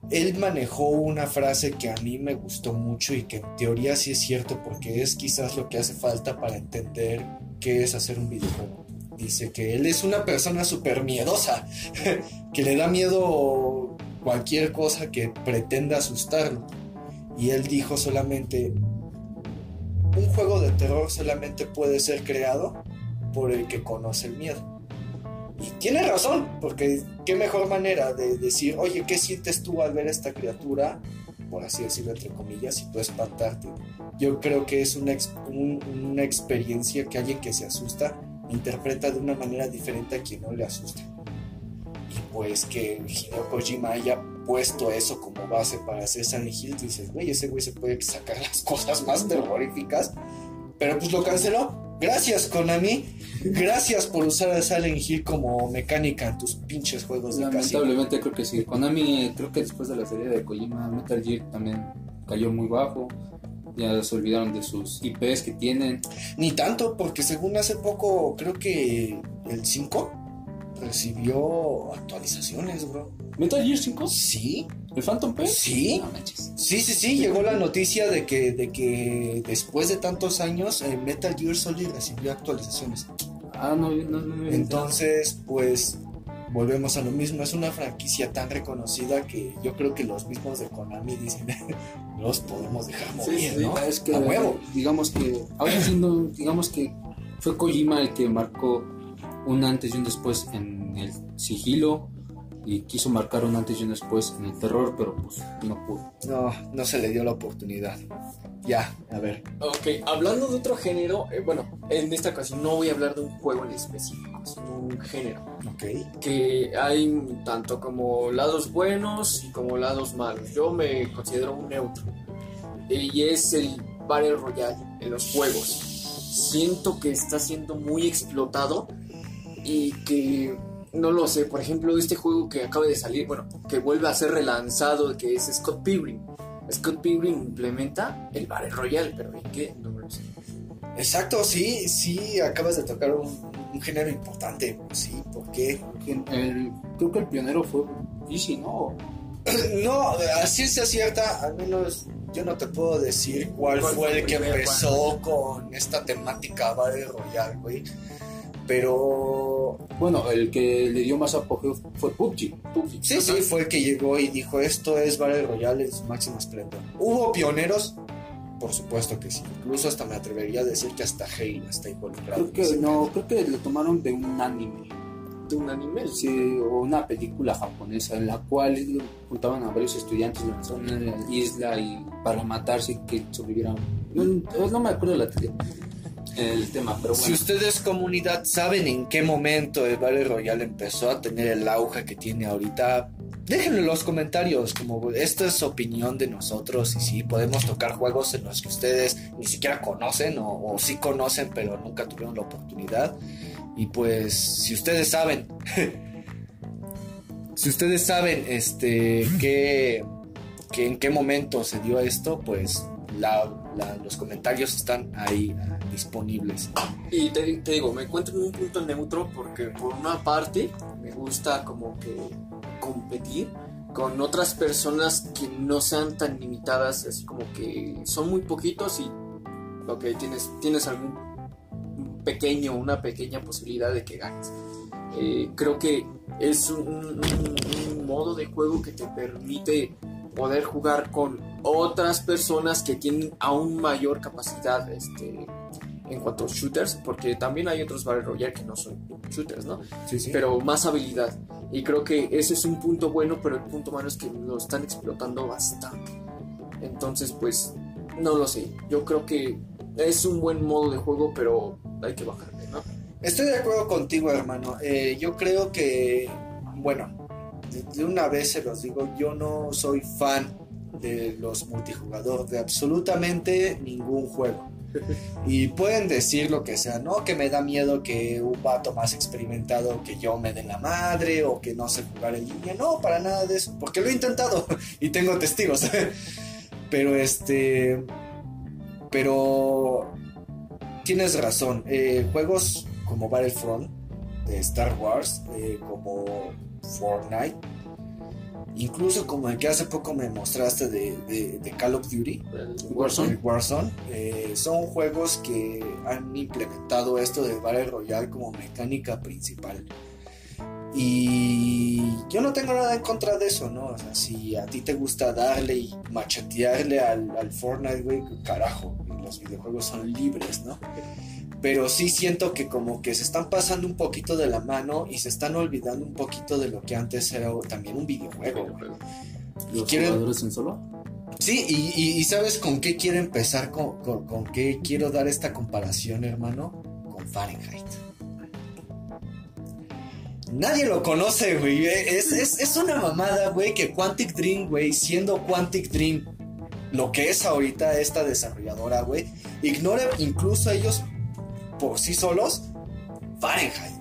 él manejó una frase que a mí me gustó mucho y que en teoría sí es cierto porque es quizás lo que hace falta para entender qué es hacer un videojuego. Dice que él es una persona súper miedosa, que le da miedo cualquier cosa que pretenda asustarlo. Y él dijo solamente, un juego de terror solamente puede ser creado por el que conoce el miedo. Y tiene razón, porque qué mejor manera de decir, oye, ¿qué sientes tú al ver esta criatura? Por así decirlo, entre comillas, y tú espantarte. Yo creo que es una, una experiencia que alguien que se asusta interpreta de una manera diferente a quien no le asusta. Y pues que Hideo Kojima haya puesto eso como base para hacer Silent Hill, dices, güey, ese güey se puede sacar las cosas más terroríficas, pero pues lo canceló. Gracias, Konami. Gracias por usar a Silent Hill como mecánica en tus pinches juegos de casino. Lamentablemente creo que sí. Konami, creo que después de la serie de Kojima, Metal Gear también cayó muy bajo. Ya se olvidaron de sus IPs que tienen. Ni tanto, porque según hace poco, creo que el 5 recibió actualizaciones, bro. ¿Metal Gear 5? Sí, ¿El Phantom Pain? sí. No. Sí, sí, sí, llegó la noticia de que, de que después de tantos años eh, Metal Gear Solid recibió actualizaciones. Ah, no, no, no. no Entonces, pues volvemos a lo mismo, es una franquicia tan reconocida que yo creo que los mismos de Konami dicen, no los podemos dejar morir, Sí, ¿no? Es que, a huevo. digamos que, ahora sí, no, digamos que fue Kojima el que marcó un antes y un después en el sigilo y quiso marcar un antes y un después en el terror, pero pues no pudo. No, no se le dio la oportunidad. Ya, a ver. Ok, hablando de otro género, eh, bueno, en esta ocasión no voy a hablar de un juego en específico, sino un género. Ok. Que hay tanto como lados buenos y como lados malos. Yo me considero un neutro. Y es el Battle Royale en los juegos. Siento que está siendo muy explotado y que no lo sé. Por ejemplo, este juego que acaba de salir, bueno, que vuelve a ser relanzado, que es Scott Pilgrim. Scott Pilgrim implementa el Battle Royale, pero ¿en qué? No me lo sé. Exacto, sí, sí, acabas de tocar un, un género importante, sí, ¿por qué? El- creo que el pionero fue Easy, ¿no? No, a ciencia cierta, al menos yo no te puedo decir cuál, ¿Cuál fue el que empezó con esta temática Battle Royale, güey. Pero Bueno, el que le dio más apogeo fue PUBG. PUBG. sí, sí, fue el que llegó y dijo esto es Battle Royale en su máximo esplendor. ¿Hubo pioneros? Por supuesto que sí. Incluso hasta me atrevería a decir que hasta Halo está involucrado. Creo que no, creo que lo tomaron de un anime. de un anime. Sí, o una película japonesa en la cual juntaban a varios estudiantes, los lanzaron en la isla y para matarse y que sobrevivieran. No, no me acuerdo la, el tema, pero Si bueno. ustedes comunidad saben en qué momento el Battle Royale empezó a tener el auge que tiene ahorita, déjenlo en los comentarios, como esto es opinión de nosotros y sí, podemos tocar juegos en los que ustedes ni siquiera conocen o, o sí conocen pero nunca tuvieron la oportunidad. Y pues, si ustedes saben, si ustedes saben, este, que, que en qué momento se dio esto, pues la- los comentarios están ahí ah, disponibles. Y te, digo, me encuentro en un punto neutro porque por una parte me gusta como que competir con otras personas que no sean tan limitadas, así como que son muy poquitos y que tienes, tienes algún pequeño, una pequeña posibilidad de que ganes. Eh, creo que es un- un modo de juego que te permite poder jugar con otras personas que tienen aún mayor capacidad este, en cuanto a shooters, porque también hay otros Battle Royale que no son shooters, ¿no? Sí, sí. Pero más habilidad. Y creo que ese es un punto bueno, pero el punto malo es que lo están explotando bastante. Entonces, pues, no lo sé. Yo creo que es un buen modo de juego, pero hay que bajarle, ¿no? Estoy de acuerdo contigo, hermano. Eh, yo creo que, bueno, de, de una vez se los digo, yo no soy fan de los multijugador de absolutamente ningún juego. Y pueden decir lo que sea, ¿no? Que me da miedo que un vato más experimentado que yo me dé la madre o que no sé jugar en línea. No, para nada de eso, porque lo he intentado y tengo testigos. Pero este... Pero tienes razón. eh, juegos como Battlefront, de Star Wars, eh, como Fortnite, incluso como el que hace poco me mostraste de, de- de Call of Duty, El el Warzone, eh, son juegos que han implementado esto de Battle Royale como mecánica principal. Y yo no tengo nada en contra de eso, ¿no? O sea, si a ti te gusta darle y machetearle al, al Fortnite, güey, carajo, los videojuegos son libres, ¿no? Pero sí siento que como que se están pasando un poquito de la mano y se están olvidando un poquito de lo que antes era también un videojuego, güey. Y Los quieren, jugadores en solo. Sí, y, y- y ¿sabes con qué quiero empezar? Con, con- con qué quiero dar esta comparación, hermano? Con Fahrenheit. Nadie lo conoce, güey. Es, es- es una mamada, güey, que Quantic Dream, güey, siendo Quantic Dream lo que es ahorita esta desarrolladora, güey, ignora incluso ellos por sí solos Fahrenheit.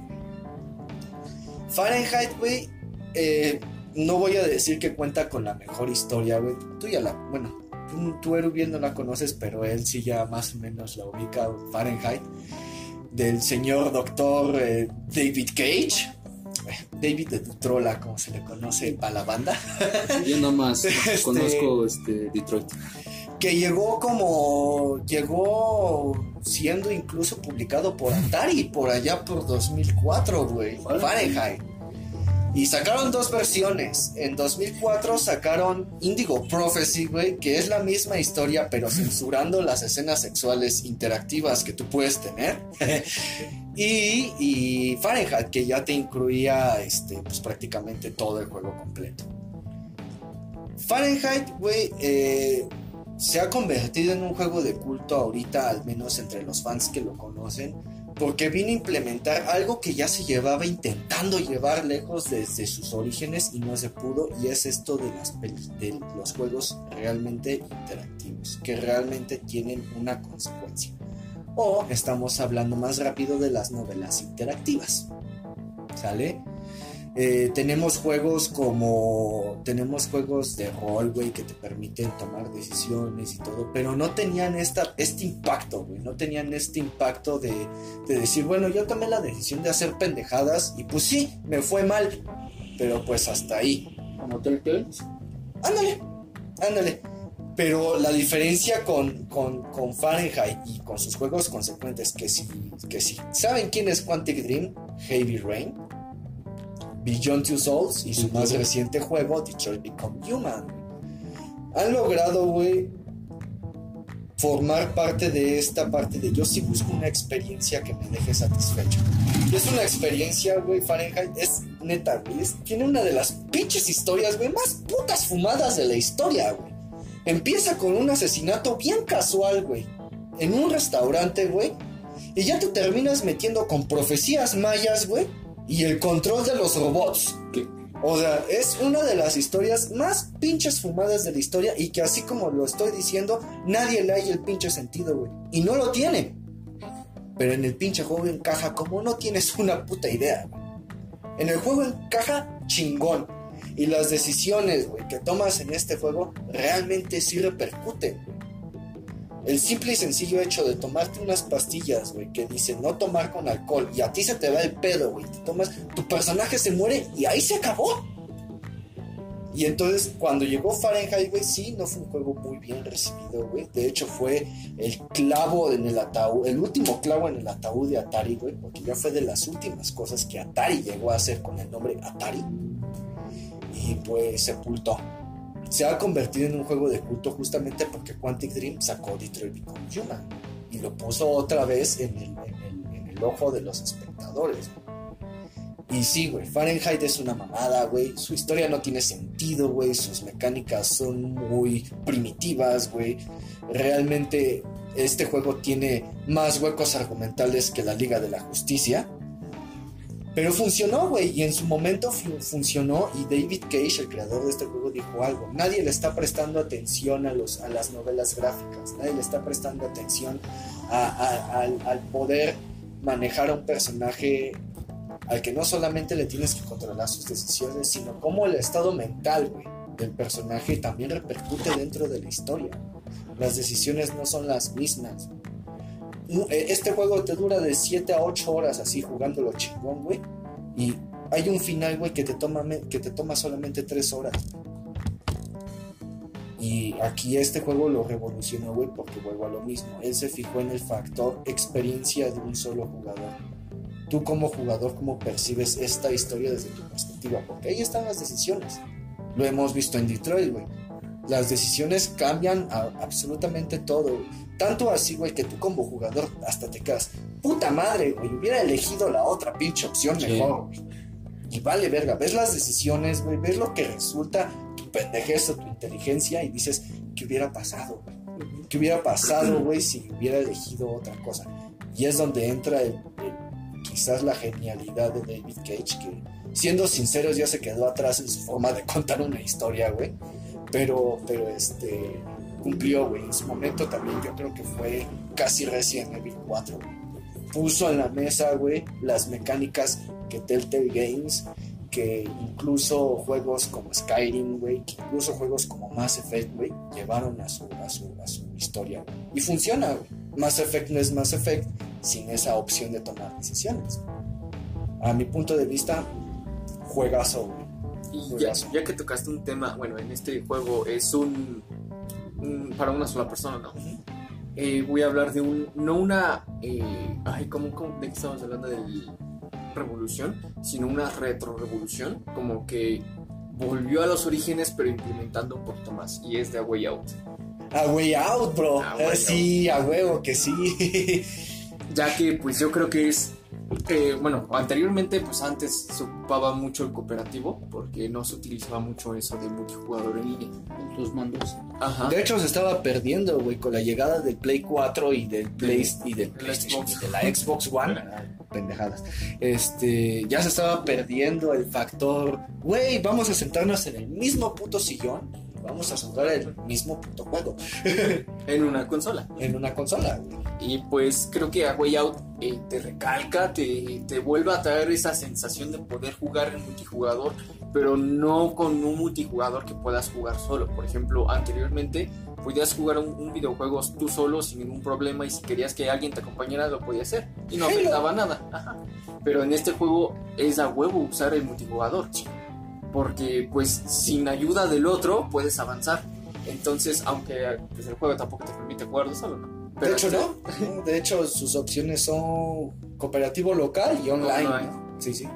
Fahrenheit, güey, eh, no voy a decir que cuenta con la mejor historia, güey. Tú ya la, bueno, tú, tú Eru bien no la conoces, pero él sí ya más o menos la ubica, Fahrenheit, del señor doctor eh, David Cage. David de Trola, como se le conoce para la banda. Yo nada más Este- conozco este Detroit. que llegó como llegó siendo incluso publicado por Atari por allá por 2004, güey, Fahrenheit. Y sacaron dos versiones. En 2004 sacaron Indigo Prophecy, güey, que es la misma historia pero censurando las escenas sexuales interactivas que tú puedes tener. y, y Fahrenheit, que ya te incluía este, pues, prácticamente todo el juego completo. Fahrenheit, güey, eh, se ha convertido en un juego de culto ahorita, al menos entre los fans que lo conocen, porque vino a implementar algo que ya se llevaba intentando llevar lejos desde sus orígenes y no se pudo, y es esto de, las de los juegos realmente interactivos, que realmente tienen una consecuencia. O estamos hablando más rápido de las novelas interactivas. ¿Sale? Eh, tenemos juegos como. Tenemos juegos de rol, güey, que te permiten tomar decisiones y todo, pero no tenían esta, este impacto, güey. No tenían este impacto de, de decir, bueno, yo tomé la decisión de hacer pendejadas y pues sí, me fue mal, pero pues hasta ahí. Como Telltale. Ándale, ándale. Pero la diferencia con, con, con Fahrenheit y con sus juegos consecuentes, que si, que si saben quién es Quantic Dream, Heavy Rain, Beyond Two Souls y su más reciente juego, Detroit Become Human. Han logrado, güey, formar parte de esta parte de yo sí busco una experiencia que me deje satisfecho. Y es una experiencia, güey, Fahrenheit, es neta, güey, es- tiene una de las pinches historias, güey, más putas fumadas de la historia, güey. Empieza con un asesinato bien casual, güey, en un restaurante, güey, y ya te terminas metiendo con profecías mayas, güey, y el control de los robots. O sea, es una de las historias más pinches fumadas de la historia y que así como lo estoy diciendo, nadie le hay el pinche sentido, güey. Y no lo tiene. Pero en el pinche juego encaja como no tienes una puta idea. En el juego encaja chingón. Y las decisiones, güey, que tomas en este juego realmente sí repercuten. El simple y sencillo hecho de tomarte unas pastillas, güey, que dicen no tomar con alcohol y a ti se te va el pedo, güey, te tomas, tu personaje se muere y ahí se acabó. Y entonces cuando llegó Fahrenheit, güey, sí, no fue un juego muy bien recibido, güey. De hecho fue el clavo en el ataúd, el último clavo en el ataúd de Atari, güey, porque ya fue de las últimas cosas que Atari llegó a hacer con el nombre Atari. Y pues sepultó se ha convertido en un juego de culto justamente porque Quantic Dream sacó Detroit Become Human y lo puso otra vez en el, ojo de los espectadores. Y sí, güey, Fahrenheit es una mamada, güey. Su historia no tiene sentido, güey. Sus mecánicas son muy primitivas, güey. Realmente este juego tiene más huecos argumentales que la Liga de la Justicia. Pero funcionó, güey, y en su momento funcionó y David Cage, el creador de este juego, dijo algo. Nadie le está prestando atención a, los, a las novelas gráficas, nadie le está prestando atención al, poder manejar a un personaje al que no solamente le tienes que controlar sus decisiones, sino cómo el estado mental, güey, del personaje también repercute dentro de la historia. Las decisiones no son las mismas. Eh, este juego te dura de 7 a 8 horas así jugándolo chingón, güey. Y hay un final, güey, que te toma, que te toma solamente 3 horas. Y aquí este juego lo revolucionó, güey, porque vuelvo a lo mismo. Él se fijó en el factor experiencia de un solo jugador. Tú como jugador, ¿cómo percibes esta historia desde tu perspectiva? Porque ahí están las decisiones. Lo hemos visto en Detroit, güey. Las decisiones cambian absolutamente todo. Tanto así, güey, que tú como jugador hasta te quedas, puta madre, güey, hubiera elegido la otra pinche opción mejor, güey. Y vale, verga, ves las decisiones, güey, ves lo que resulta tu pendejez o tu inteligencia y dices, ¿qué hubiera pasado, güey? ¿Qué hubiera pasado, güey, si hubiera elegido otra cosa? Y es donde entra quizás la genialidad de David Cage, que siendo sinceros ya se quedó atrás en su forma de contar una historia, güey. Pero, pero este, cumplió, güey. En su momento también yo creo que fue casi recién Evil 4. Puso en la mesa, güey, las mecánicas que Telltale Games, que incluso juegos como Skyrim, güey, que incluso juegos como Mass Effect, güey, llevaron a su, a su, a su historia. Y funciona, güey. Mass Effect no es Mass Effect sin esa opción de tomar decisiones. A mi punto de vista, juegazo, güey. Y ya, ya, que tocaste un tema, bueno, en este juego es un para una sola persona, ¿no? Eh, voy a hablar de un, no una, eh, ay, ¿cómo, cómo, de qué estamos hablando? De revolución, sino una retro-revolución, como que volvió a los orígenes, pero implementando un poquito más, y es de A Way Out. A Way Out, bro. Eh, sí, a huevo que sí. ya que, pues yo creo que es bueno, anteriormente, pues antes se ocupaba mucho el cooperativo, porque no se utilizaba mucho eso de multijugador en línea. Los mandos. Ajá. De hecho, se estaba perdiendo, güey, con la llegada del Play 4 y del Play y del PlayStation y de la Xbox One. pendejadas. Este, ya se estaba perdiendo el factor, güey, vamos a sentarnos en el mismo puto sillón vamos a jugar el mismo puto juego. en una consola. En una consola. Y pues creo que A Way Out eh, te recalca, te, te vuelve a traer esa sensación de poder jugar en multijugador, pero no con un multijugador que puedas jugar solo. Por ejemplo, anteriormente podías jugar un, videojuego tú solo sin ningún problema y si querías que alguien te acompañara lo podías hacer y no afectaba nada. Pero en este juego es a huevo usar el multijugador porque pues sin ayuda del otro puedes avanzar. Entonces, aunque pues, el juego tampoco te permite jugarlo solo, ¿no? De hecho, no. De hecho, sus opciones son cooperativo local y online. Sí, sí.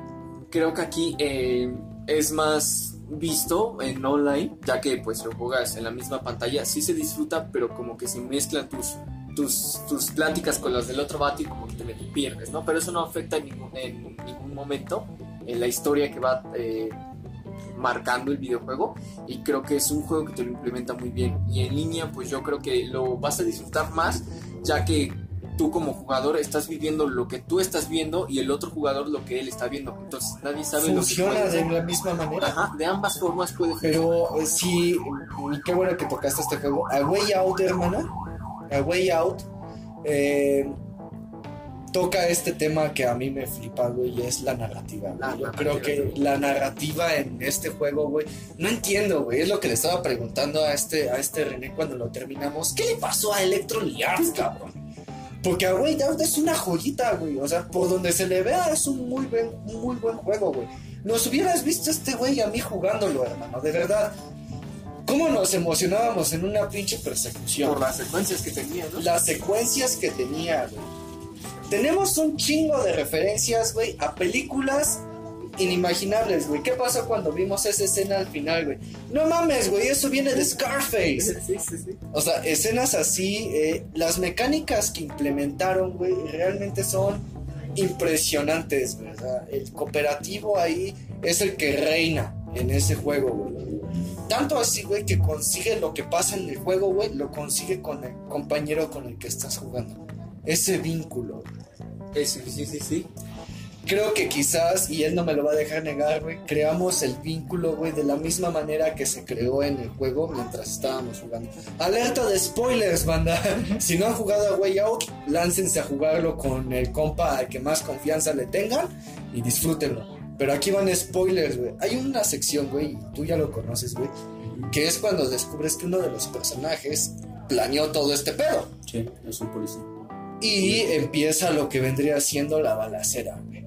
Creo que aquí eh, es más visto en online, ya que pues lo juegas en la misma pantalla, sí se disfruta, pero como que se mezclan tus, tus, tus pláticas con las del otro vato y como que te pierdes, ¿no? Pero eso no afecta en ningún, en ningún momento en la historia que va eh, marcando el videojuego y creo que es un juego que te lo implementa muy bien y en línea pues yo creo que lo vas a disfrutar más ya que tú como jugador estás viviendo lo que tú estás viendo y el otro jugador lo que él está viendo. Entonces nadie sabe Funciona lo que de la misma manera. Ajá, de ambas formas puede funcionar. Pero eh, sí, y qué bueno que tocaste este juego. A Way Out, hermano. A Way Out. eh, toca este tema que a mí me flipa, güey, y es la narrativa. güey. La Yo narrativa, creo que la narrativa en este juego, güey, no entiendo, güey. Es lo que le estaba preguntando a este, a este René cuando lo terminamos. ¿Qué le pasó a Electronic Arts, cabrón? Porque a Way Out es una joyita, güey. O sea, por donde se le vea es un muy buen, muy buen juego, güey. Nos hubieras visto este güey a mí jugándolo, hermano, de verdad. ¿Cómo nos emocionábamos en una pinche persecución? Por las secuencias que tenía, ¿no? las secuencias que tenía, güey. Tenemos un chingo de referencias, güey, a películas inimaginables, güey. ¿Qué pasó cuando vimos esa escena al final, güey? No mames, güey, eso viene de Scarface. Sí, sí, sí. O sea, escenas así, eh, las mecánicas que implementaron, güey, realmente son impresionantes, güey. O sea, el cooperativo ahí es el que reina en ese juego, güey. Tanto así, güey, que consigue lo que pasa en el juego, güey, lo consigue con el compañero con el que estás jugando. Ese vínculo. güey. Ese, sí, sí, sí. Creo que quizás, y él no me lo va a dejar negar, güey, creamos el vínculo, güey, de la misma manera que se creó en el juego mientras estábamos jugando. Alerta de spoilers, banda. Si no han jugado a Way Out, láncense a jugarlo con el compa al que más confianza le tengan y disfrútenlo. Pero aquí van spoilers, güey. Hay una sección, güey, y tú ya lo conoces, güey, que es cuando descubres que uno de los personajes planeó todo este pedo. Sí, es un policía. Y empieza lo que vendría siendo la balacera, güey.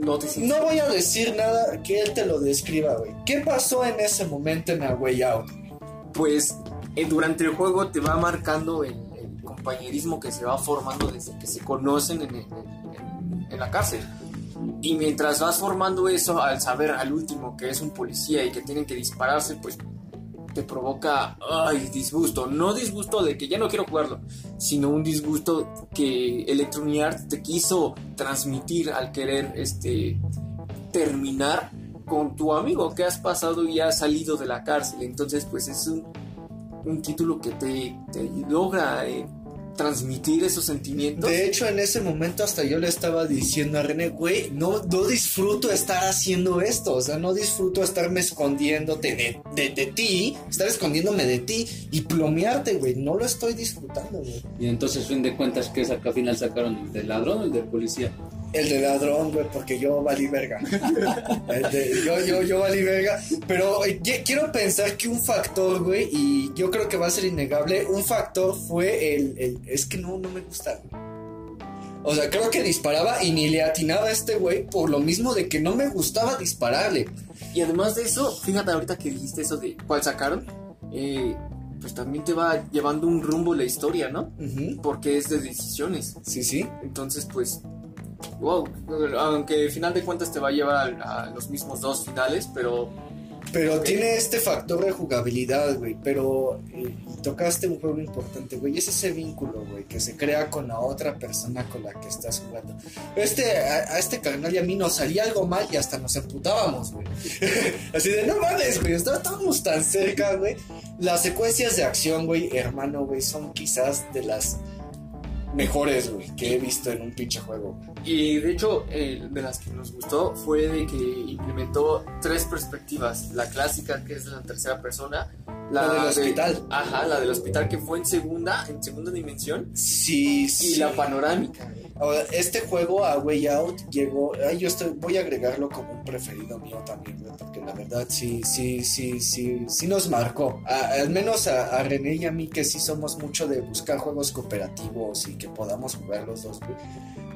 No te sientes- No voy a decir nada que él te lo describa, güey. ¿Qué pasó en ese momento en A Way Out? Pues eh, durante el juego te va marcando el, el compañerismo que se va formando desde que se conocen en, el- en- en la cárcel. Y mientras vas formando eso, al saber al último que es un policía y que tienen que dispararse, pues te provoca, ay, disgusto. No disgusto de que ya no quiero jugarlo, sino un disgusto que Electronic Arts te quiso transmitir al querer este, terminar con tu amigo que has pasado y has salido de la cárcel. Entonces, pues es un, un título que te, logra eh, transmitir esos sentimientos. De hecho, en ese momento hasta yo le estaba diciendo a René, güey, no, no disfruto estar haciendo esto. O sea, no disfruto estarme escondiéndote de, de, de ti, estar escondiéndome de ti y plomearte, güey. No lo estoy disfrutando, güey. Y entonces, fin de cuentas, ¿qué saca final sacaron? ¿El del ladrón o el del policía? El de ladrón, güey, porque yo valí verga. De- yo, yo, yo valí verga. Pero eh, quiero pensar que un factor, güey, y yo creo que va a ser innegable, un factor fue el... el- es que no, no me gusta, güey. O sea, creo que disparaba y ni le atinaba a este güey por lo mismo de que no me gustaba dispararle. Y además de eso, fíjate ahorita que dijiste eso de cuál sacaron, eh, pues también te va llevando un rumbo la historia, ¿no? Porque es de decisiones. Sí, sí. Entonces, pues, wow, aunque al final de cuentas te va a llevar a, a los mismos dos finales, pero Pero tiene este factor de jugabilidad, güey. Pero eh, tocaste un juego importante, güey. Es ese vínculo, güey, que se crea con la otra persona con la que estás jugando. Este, a, a este carnal y a mí nos salía algo mal y hasta nos emputábamos, güey. Así de, no mames, güey. está- Estábamos tan cerca, güey. Las secuencias de acción, güey, hermano, güey, son quizás de las mejores, güey, que he visto en un pinche juego. Y de hecho, eh, de las que nos gustó fue de que implementó tres perspectivas. La clásica, que es la tercera persona. La, La del de- hospital. ajá, la del hospital que fue en segunda, en segunda dimensión. Sí, sí. Y la panorámica. Ahora, este juego a Way Out llegó. ay, yo estoy, voy a agregarlo como un preferido mío también, güey, porque la verdad sí, sí, sí, sí, sí nos marcó. A- al menos a, a René y a mí, que sí somos mucho de buscar juegos cooperativos y que podamos jugar los dos.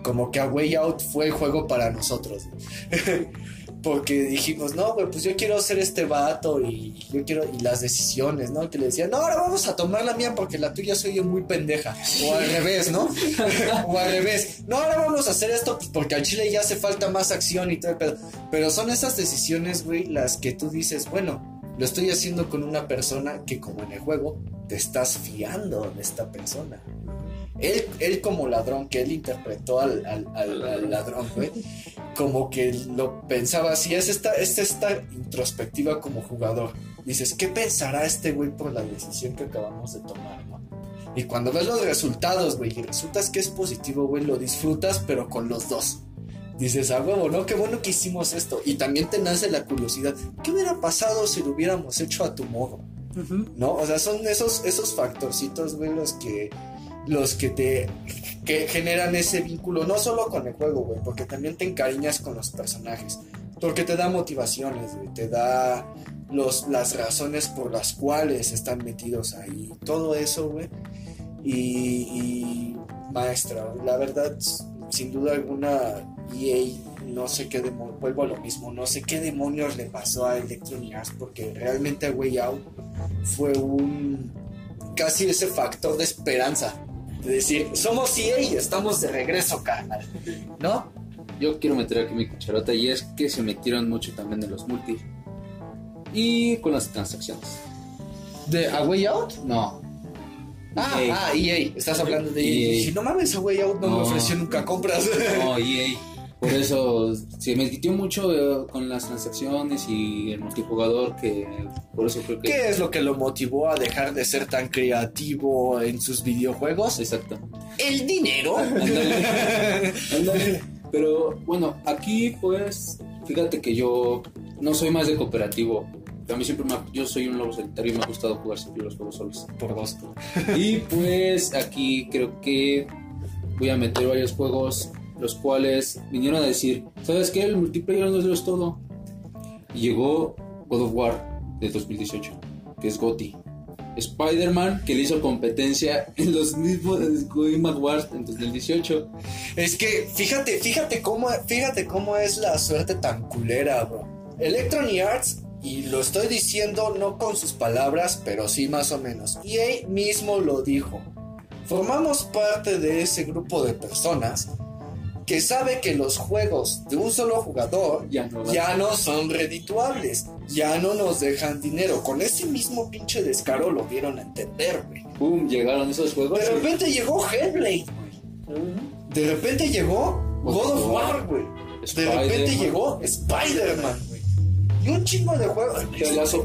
Como que a Way Out fue el juego para nosotros, güey. Porque dijimos, no, güey, pues yo quiero ser este vato y yo quiero, y las decisiones, ¿no? Que le decían, no, ahora vamos a tomar la mía porque la tuya soy yo muy pendeja. O al revés, ¿no? o al revés. No, ahora vamos a hacer esto pues, porque al chile ya hace falta más acción y todo el pedo. Pero son esas decisiones, güey, las que tú dices, bueno, lo estoy haciendo con una persona que como en el juego te estás fiando de esta persona. Él, él como ladrón, que él interpretó al, al- al- al ladrón, güey, como que lo pensaba así, es esta, es esta introspectiva como jugador. Dices, ¿qué pensará este güey por la decisión que acabamos de tomar, no? Y cuando ves los resultados, güey, y resultas que es positivo, güey, lo disfrutas, pero con los dos. Dices, a huevo, ¿no? Qué bueno que hicimos esto. Y también te nace la curiosidad. ¿Qué hubiera pasado si lo hubiéramos hecho a tu modo? ¿No? O sea, son esos, esos factorcitos, güey, los que, los que te que generan ese vínculo, no solo con el juego, güey, porque también te encariñas con los personajes. Porque te da motivaciones, te da los, las razones por las cuales están metidos ahí. Todo eso, güey. Y, y maestra, la verdad, sin duda alguna, EA, no sé qué demonios, vuelvo a lo mismo, no sé qué demonios le pasó a Electronic Arts, porque realmente Way Out fue un casi ese factor de esperanza. De decir, somos EA y estamos de regreso, carnal. ¿No? Yo quiero meter aquí mi cucharota y es que se metieron mucho también en los multi. Y con las transacciones. ¿De A Way Out? No. Ah, EA. ah, EA. Estás hablando de EA. Si no mames, A Way Out no, me No. ofreció nunca compras. No, EA. Por eso se metió mucho eh, con las transacciones y el multijugador que por eso creo que... ¿Qué es lo que lo motivó a dejar de ser tan creativo en sus videojuegos? Exacto. El dinero. Ándale. Ándale. Pero bueno, aquí pues fíjate que yo no soy más de cooperativo. A mí siempre me, ha- yo soy un lobo solitario y me ha gustado jugar siempre los juegos solos. Por dos. Y pues aquí creo que voy a meter varios juegos los cuales vinieron a decir, ¿sabes qué? El multiplayer no es todo. Y llegó God of War de 2018, que es GOTY. Spider-Man, que le hizo competencia en los mismos Game Awards en 2018. Es que fíjate, fíjate cómo, fíjate cómo es la suerte tan culera, bro. Electronic Arts, y lo estoy diciendo no con sus palabras, pero sí más o menos. EA mismo lo dijo. Formamos parte de ese grupo de personas que sabe que los juegos de un solo jugador Ya no. ya no son redituables, ya no nos dejan dinero. Con ese mismo pinche descaro lo dieron a entender, güey. ¡Pum! Llegaron esos juegos. De repente llegó Hellblade, güey. De repente llegó God of War, güey. De repente llegó Spider-Man, güey. Y un chingo de juegos.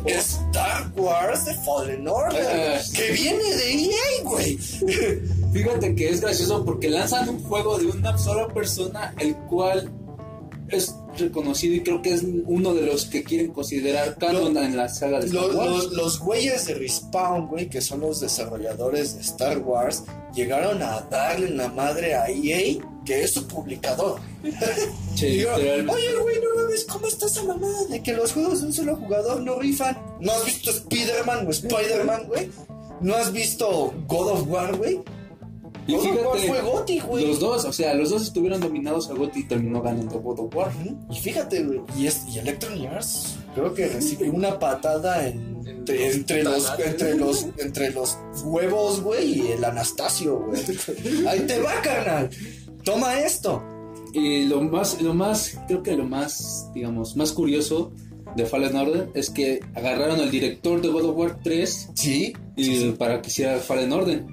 Star Wars The Fallen Order. Eh. Que viene de EA, güey. Fíjate que es gracioso porque lanzan un juego de una sola persona, el cual es reconocido y creo que es uno de los que quieren considerar canon en la saga de Star Los, Wars. los, los güeyes de Respawn, güey, que son los desarrolladores de Star Wars, llegaron a darle la madre a EA, que es su publicador. Sí, Y yo, literalmente. Oye, güey, no mames, ¿cómo está esa mamada de que los juegos de un solo jugador no rifan? ¿No has visto Spider-Man o Spider-Man, güey? ¿No has visto God of War, güey? Y God of War fíjate, fue GOTY, güey. los dos, o sea, los dos estuvieron dominados a GOTY y terminó ganando God of War. Y fíjate, güey, y, es, y Electronic Arts creo que recibió una patada en- entre, entre los, entre, los, entre los huevos, güey, y el Anastasio, güey. Ahí te va, carnal. Toma esto. Y lo más, lo más, creo que lo más, digamos, más curioso de Fallen Order es que agarraron al director de God of War 3 Sí. y para que hiciera Fallen Order.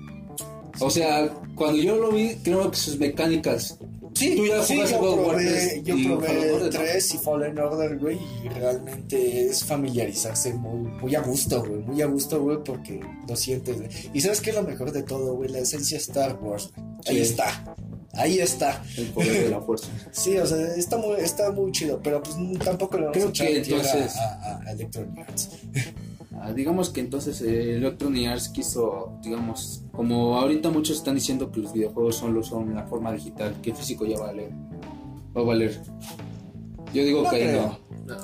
O sea, cuando yo lo vi, creo que sus mecánicas. Sí, Tú ya sí, jugaste yo God of War probé, 3 yo y probé Fallen Order, ¿no? 3 y Fallen Order, güey, y realmente es familiarizarse muy, muy a gusto, güey, muy a gusto, güey, porque lo sientes, güey. Y ¿sabes qué es lo mejor de todo, güey? La esencia Star Wars, güey. Ahí está, ahí está. El poder de la fuerza. Sí, o sea, está muy, está muy chido, pero pues tampoco le vamos Creo a echar que entonces- a, a- a Electronic Arts. Ah, digamos que entonces eh, Electronic Arts quiso, digamos, como ahorita muchos están diciendo que los videojuegos solo son la forma digital, que físico ya va a valer. Va a valer. Yo digo No que creo. no.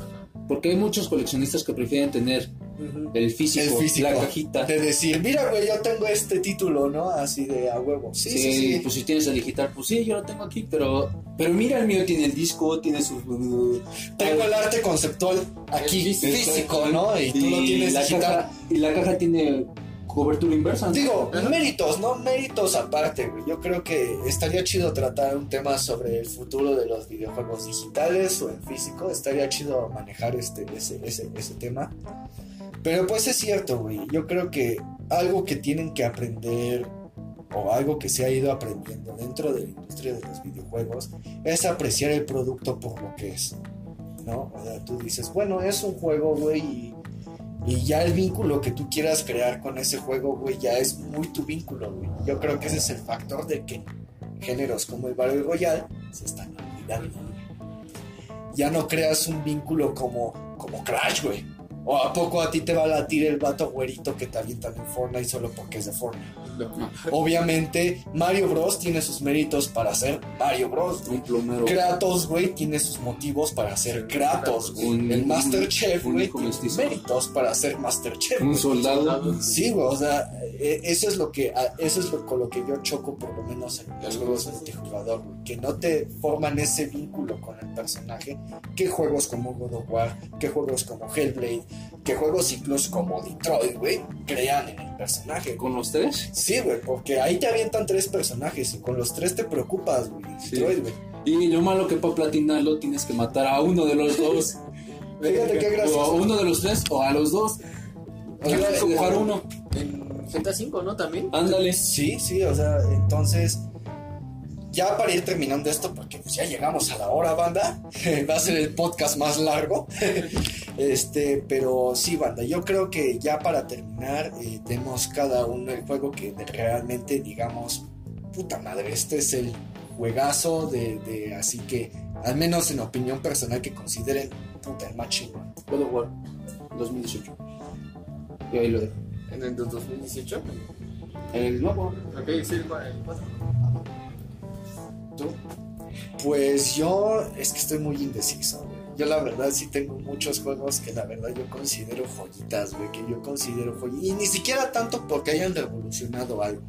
Porque hay muchos coleccionistas que prefieren tener Ujú. el físico, El físico. la cajita. De decir, mira, güey, yo tengo este título, ¿no? Así de a huevo. Sí, Sí, sí, sí. pues si tienes el digital, pues sí, yo lo tengo aquí, pero pero mira el mío tiene el disco, tiene su uh, Tengo el arte conceptual aquí, El físico, ¿no? Y tú lo tienes la digital. caja, y la caja tiene cobertura inversa. ¿no? Digo, méritos, ¿no? Méritos aparte, güey. Yo creo que estaría chido tratar un tema sobre el futuro de los videojuegos digitales o en físico. Estaría chido manejar este, ese, ese, ese tema. Pero pues es cierto, güey. Yo creo que algo que tienen que aprender o algo que se ha ido aprendiendo dentro de la industria de los videojuegos es apreciar el producto por lo que es. ¿No? O sea, tú dices, bueno, es un juego, güey, y, ya el vínculo que tú quieras crear con ese juego, güey, ya es muy tu vínculo, güey. Yo creo que ese es el factor de que géneros como el Battle Royale se están olvidando. Ya no creas un vínculo como, como Crash, güey. ¿O a poco a ti te va a latir el vato güerito que te avientan en Fortnite solo porque es de Fortnite? Obviamente, Mario Bros. tiene sus méritos para ser Mario Bros. güey. Un plomero. Kratos, güey, tiene sus motivos para ser Kratos, güey. Un- El Masterchef, güey, tiene mestizo. méritos para ser Masterchef. Un güey. soldado. Sí, güey, o sea, eh, eso es lo que, eso es lo, con lo que yo choco por lo menos en los juegos multijugador, güey, que no te forman ese vínculo con el personaje, que juegos como God of War, que juegos como Hellblade, que juegos incluso como Detroit, güey, crean en el personaje. ¿Con los tres? Sí, güey, porque ahí te avientan tres personajes y con los tres te preocupas, güey. Sí. Detroit, güey. Y lo malo que para platinarlo tienes que matar a uno de los dos. Fíjate qué gracioso. O a uno de los tres o a los dos. O sea, Tienes que dejar uno. En GTA V, ¿no? También. Ándale. Sí, sí, o sea, entonces, ya para ir terminando esto, porque pues ya llegamos a la hora, banda, va a ser el podcast más largo, este, pero sí, banda, yo creo que ya para terminar, eh, tenemos cada uno el juego que realmente digamos, puta madre, este es el juegazo de, de- así que, al menos en opinión personal, que consideren, puta, el más chingón. God of War 2018. Y ahí lo dejo. En el 2018. El nuevo. Ok, sí, el 4. Pues yo es que estoy muy indeciso. Yo la verdad sí tengo muchos juegos que la verdad yo considero joyitas, güey, que yo considero joyitas. Y ni siquiera tanto porque hayan revolucionado algo,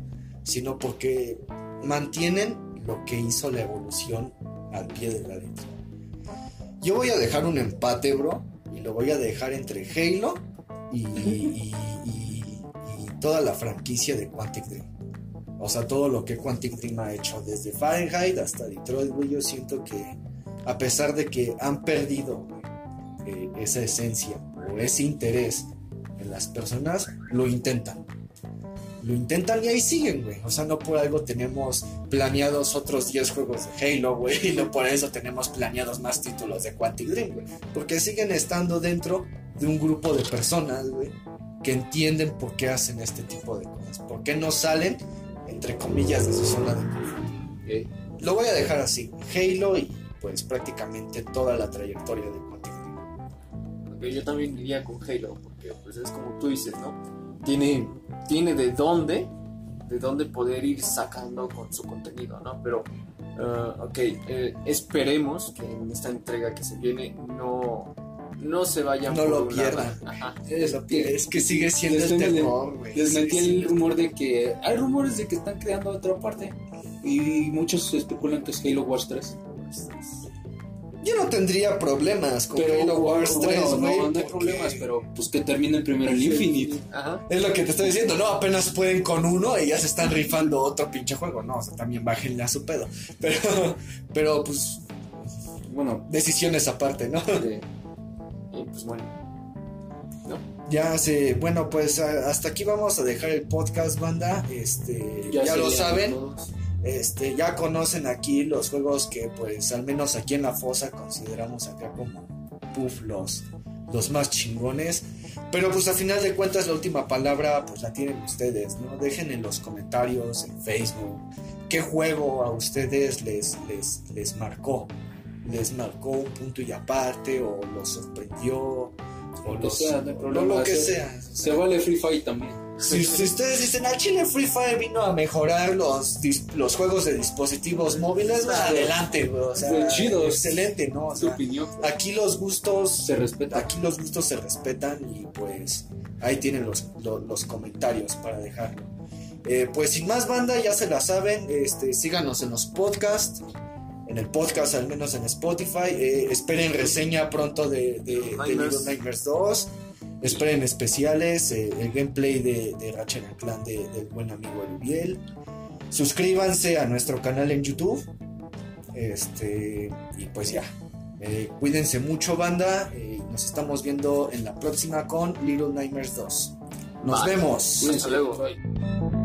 sino porque mantienen lo que hizo la evolución al pie de la letra. Yo voy a dejar un empate, bro, y lo voy a dejar entre Halo y toda la franquicia de Quantic Dream. O sea, todo lo que Quantic Dream ha hecho, desde Fahrenheit hasta Detroit, güey, yo siento que a pesar de que han perdido eh, esa esencia o ese interés en las personas, lo intentan. Lo intentan y ahí siguen, güey. O sea, no por algo tenemos planeados otros 10 juegos de Halo, güey. Y no por eso tenemos planeados más títulos de Quantic Dream, güey. Porque siguen estando dentro de un grupo de personas, güey, que entienden por qué hacen este tipo de cosas. Por qué no salen, entre comillas, de su zona de confort. Ok. Lo voy a dejar así. Halo y pues prácticamente toda la trayectoria de Quantic Dream. Ok, yo también iría con Halo, porque pues es como tú dices, ¿no? Tiene, tiene de dónde, de dónde poder ir sacando con su contenido, ¿no? Pero, eh, ok, eh, esperemos que en esta entrega que se viene no, no se vayan No por lo pierdan. Es, es que sigue siendo Les el el- terror, güey. Les metí el rumor de que. Hay rumores de que están creando otra parte. Y muchos especulan que es Halo Wars 3. Yo no tendría problemas con Pero Halo Wars bueno, 3, no, güey. no hay porque problemas, pero pues que terminen primero el Infinite. Ajá. Es lo que te estoy diciendo, no, apenas pueden con uno y ya se están rifando otro pinche juego, no, o sea, también bájenle a su pedo. Pero, pero pues, Bueno, decisiones aparte, ¿no? de- pues bueno. ¿No? Ya sé, bueno, pues hasta aquí vamos a dejar el podcast, banda. Este, ya, lo saben, todos. este, ya conocen aquí los juegos que, pues, al menos aquí en la fosa consideramos acá como, puff, los, los más chingones. Pero, pues, a final de cuentas, la última palabra, pues, la tienen ustedes, ¿no? Dejen en los comentarios, en Facebook, qué juego a ustedes les, les, les marcó. Les marcó un punto y aparte, o los sorprendió, o Lo que los, sea, no hay o problema. lo que Se- sea. Se vale Free Fire también. Si, si ustedes dicen, al Chile Free Fire vino a mejorar los, los juegos de dispositivos móviles, pues, adelante, güey. O sea, Fue chido. excelente, ¿no? O sea, opinión. aquí los gustos Se respeta. aquí los gustos se respetan y pues ahí tienen los, lo- los, comentarios para dejarlo. Eh, pues sin más banda, ya se la saben, este, síganos en los podcasts, en el podcast al menos en Spotify, eh, esperen reseña pronto de, de, de. Little Nightmares 2, esperen especiales, eh, el gameplay de, de Ratchet Clan de- del buen amigo Elubiel, suscríbanse a nuestro canal en YouTube, este, y pues ya. Eh, cuídense mucho, banda. eh, nos estamos viendo en la próxima con Little Nightmares 2. Nos Bye. vemos. Hasta luego. Bye.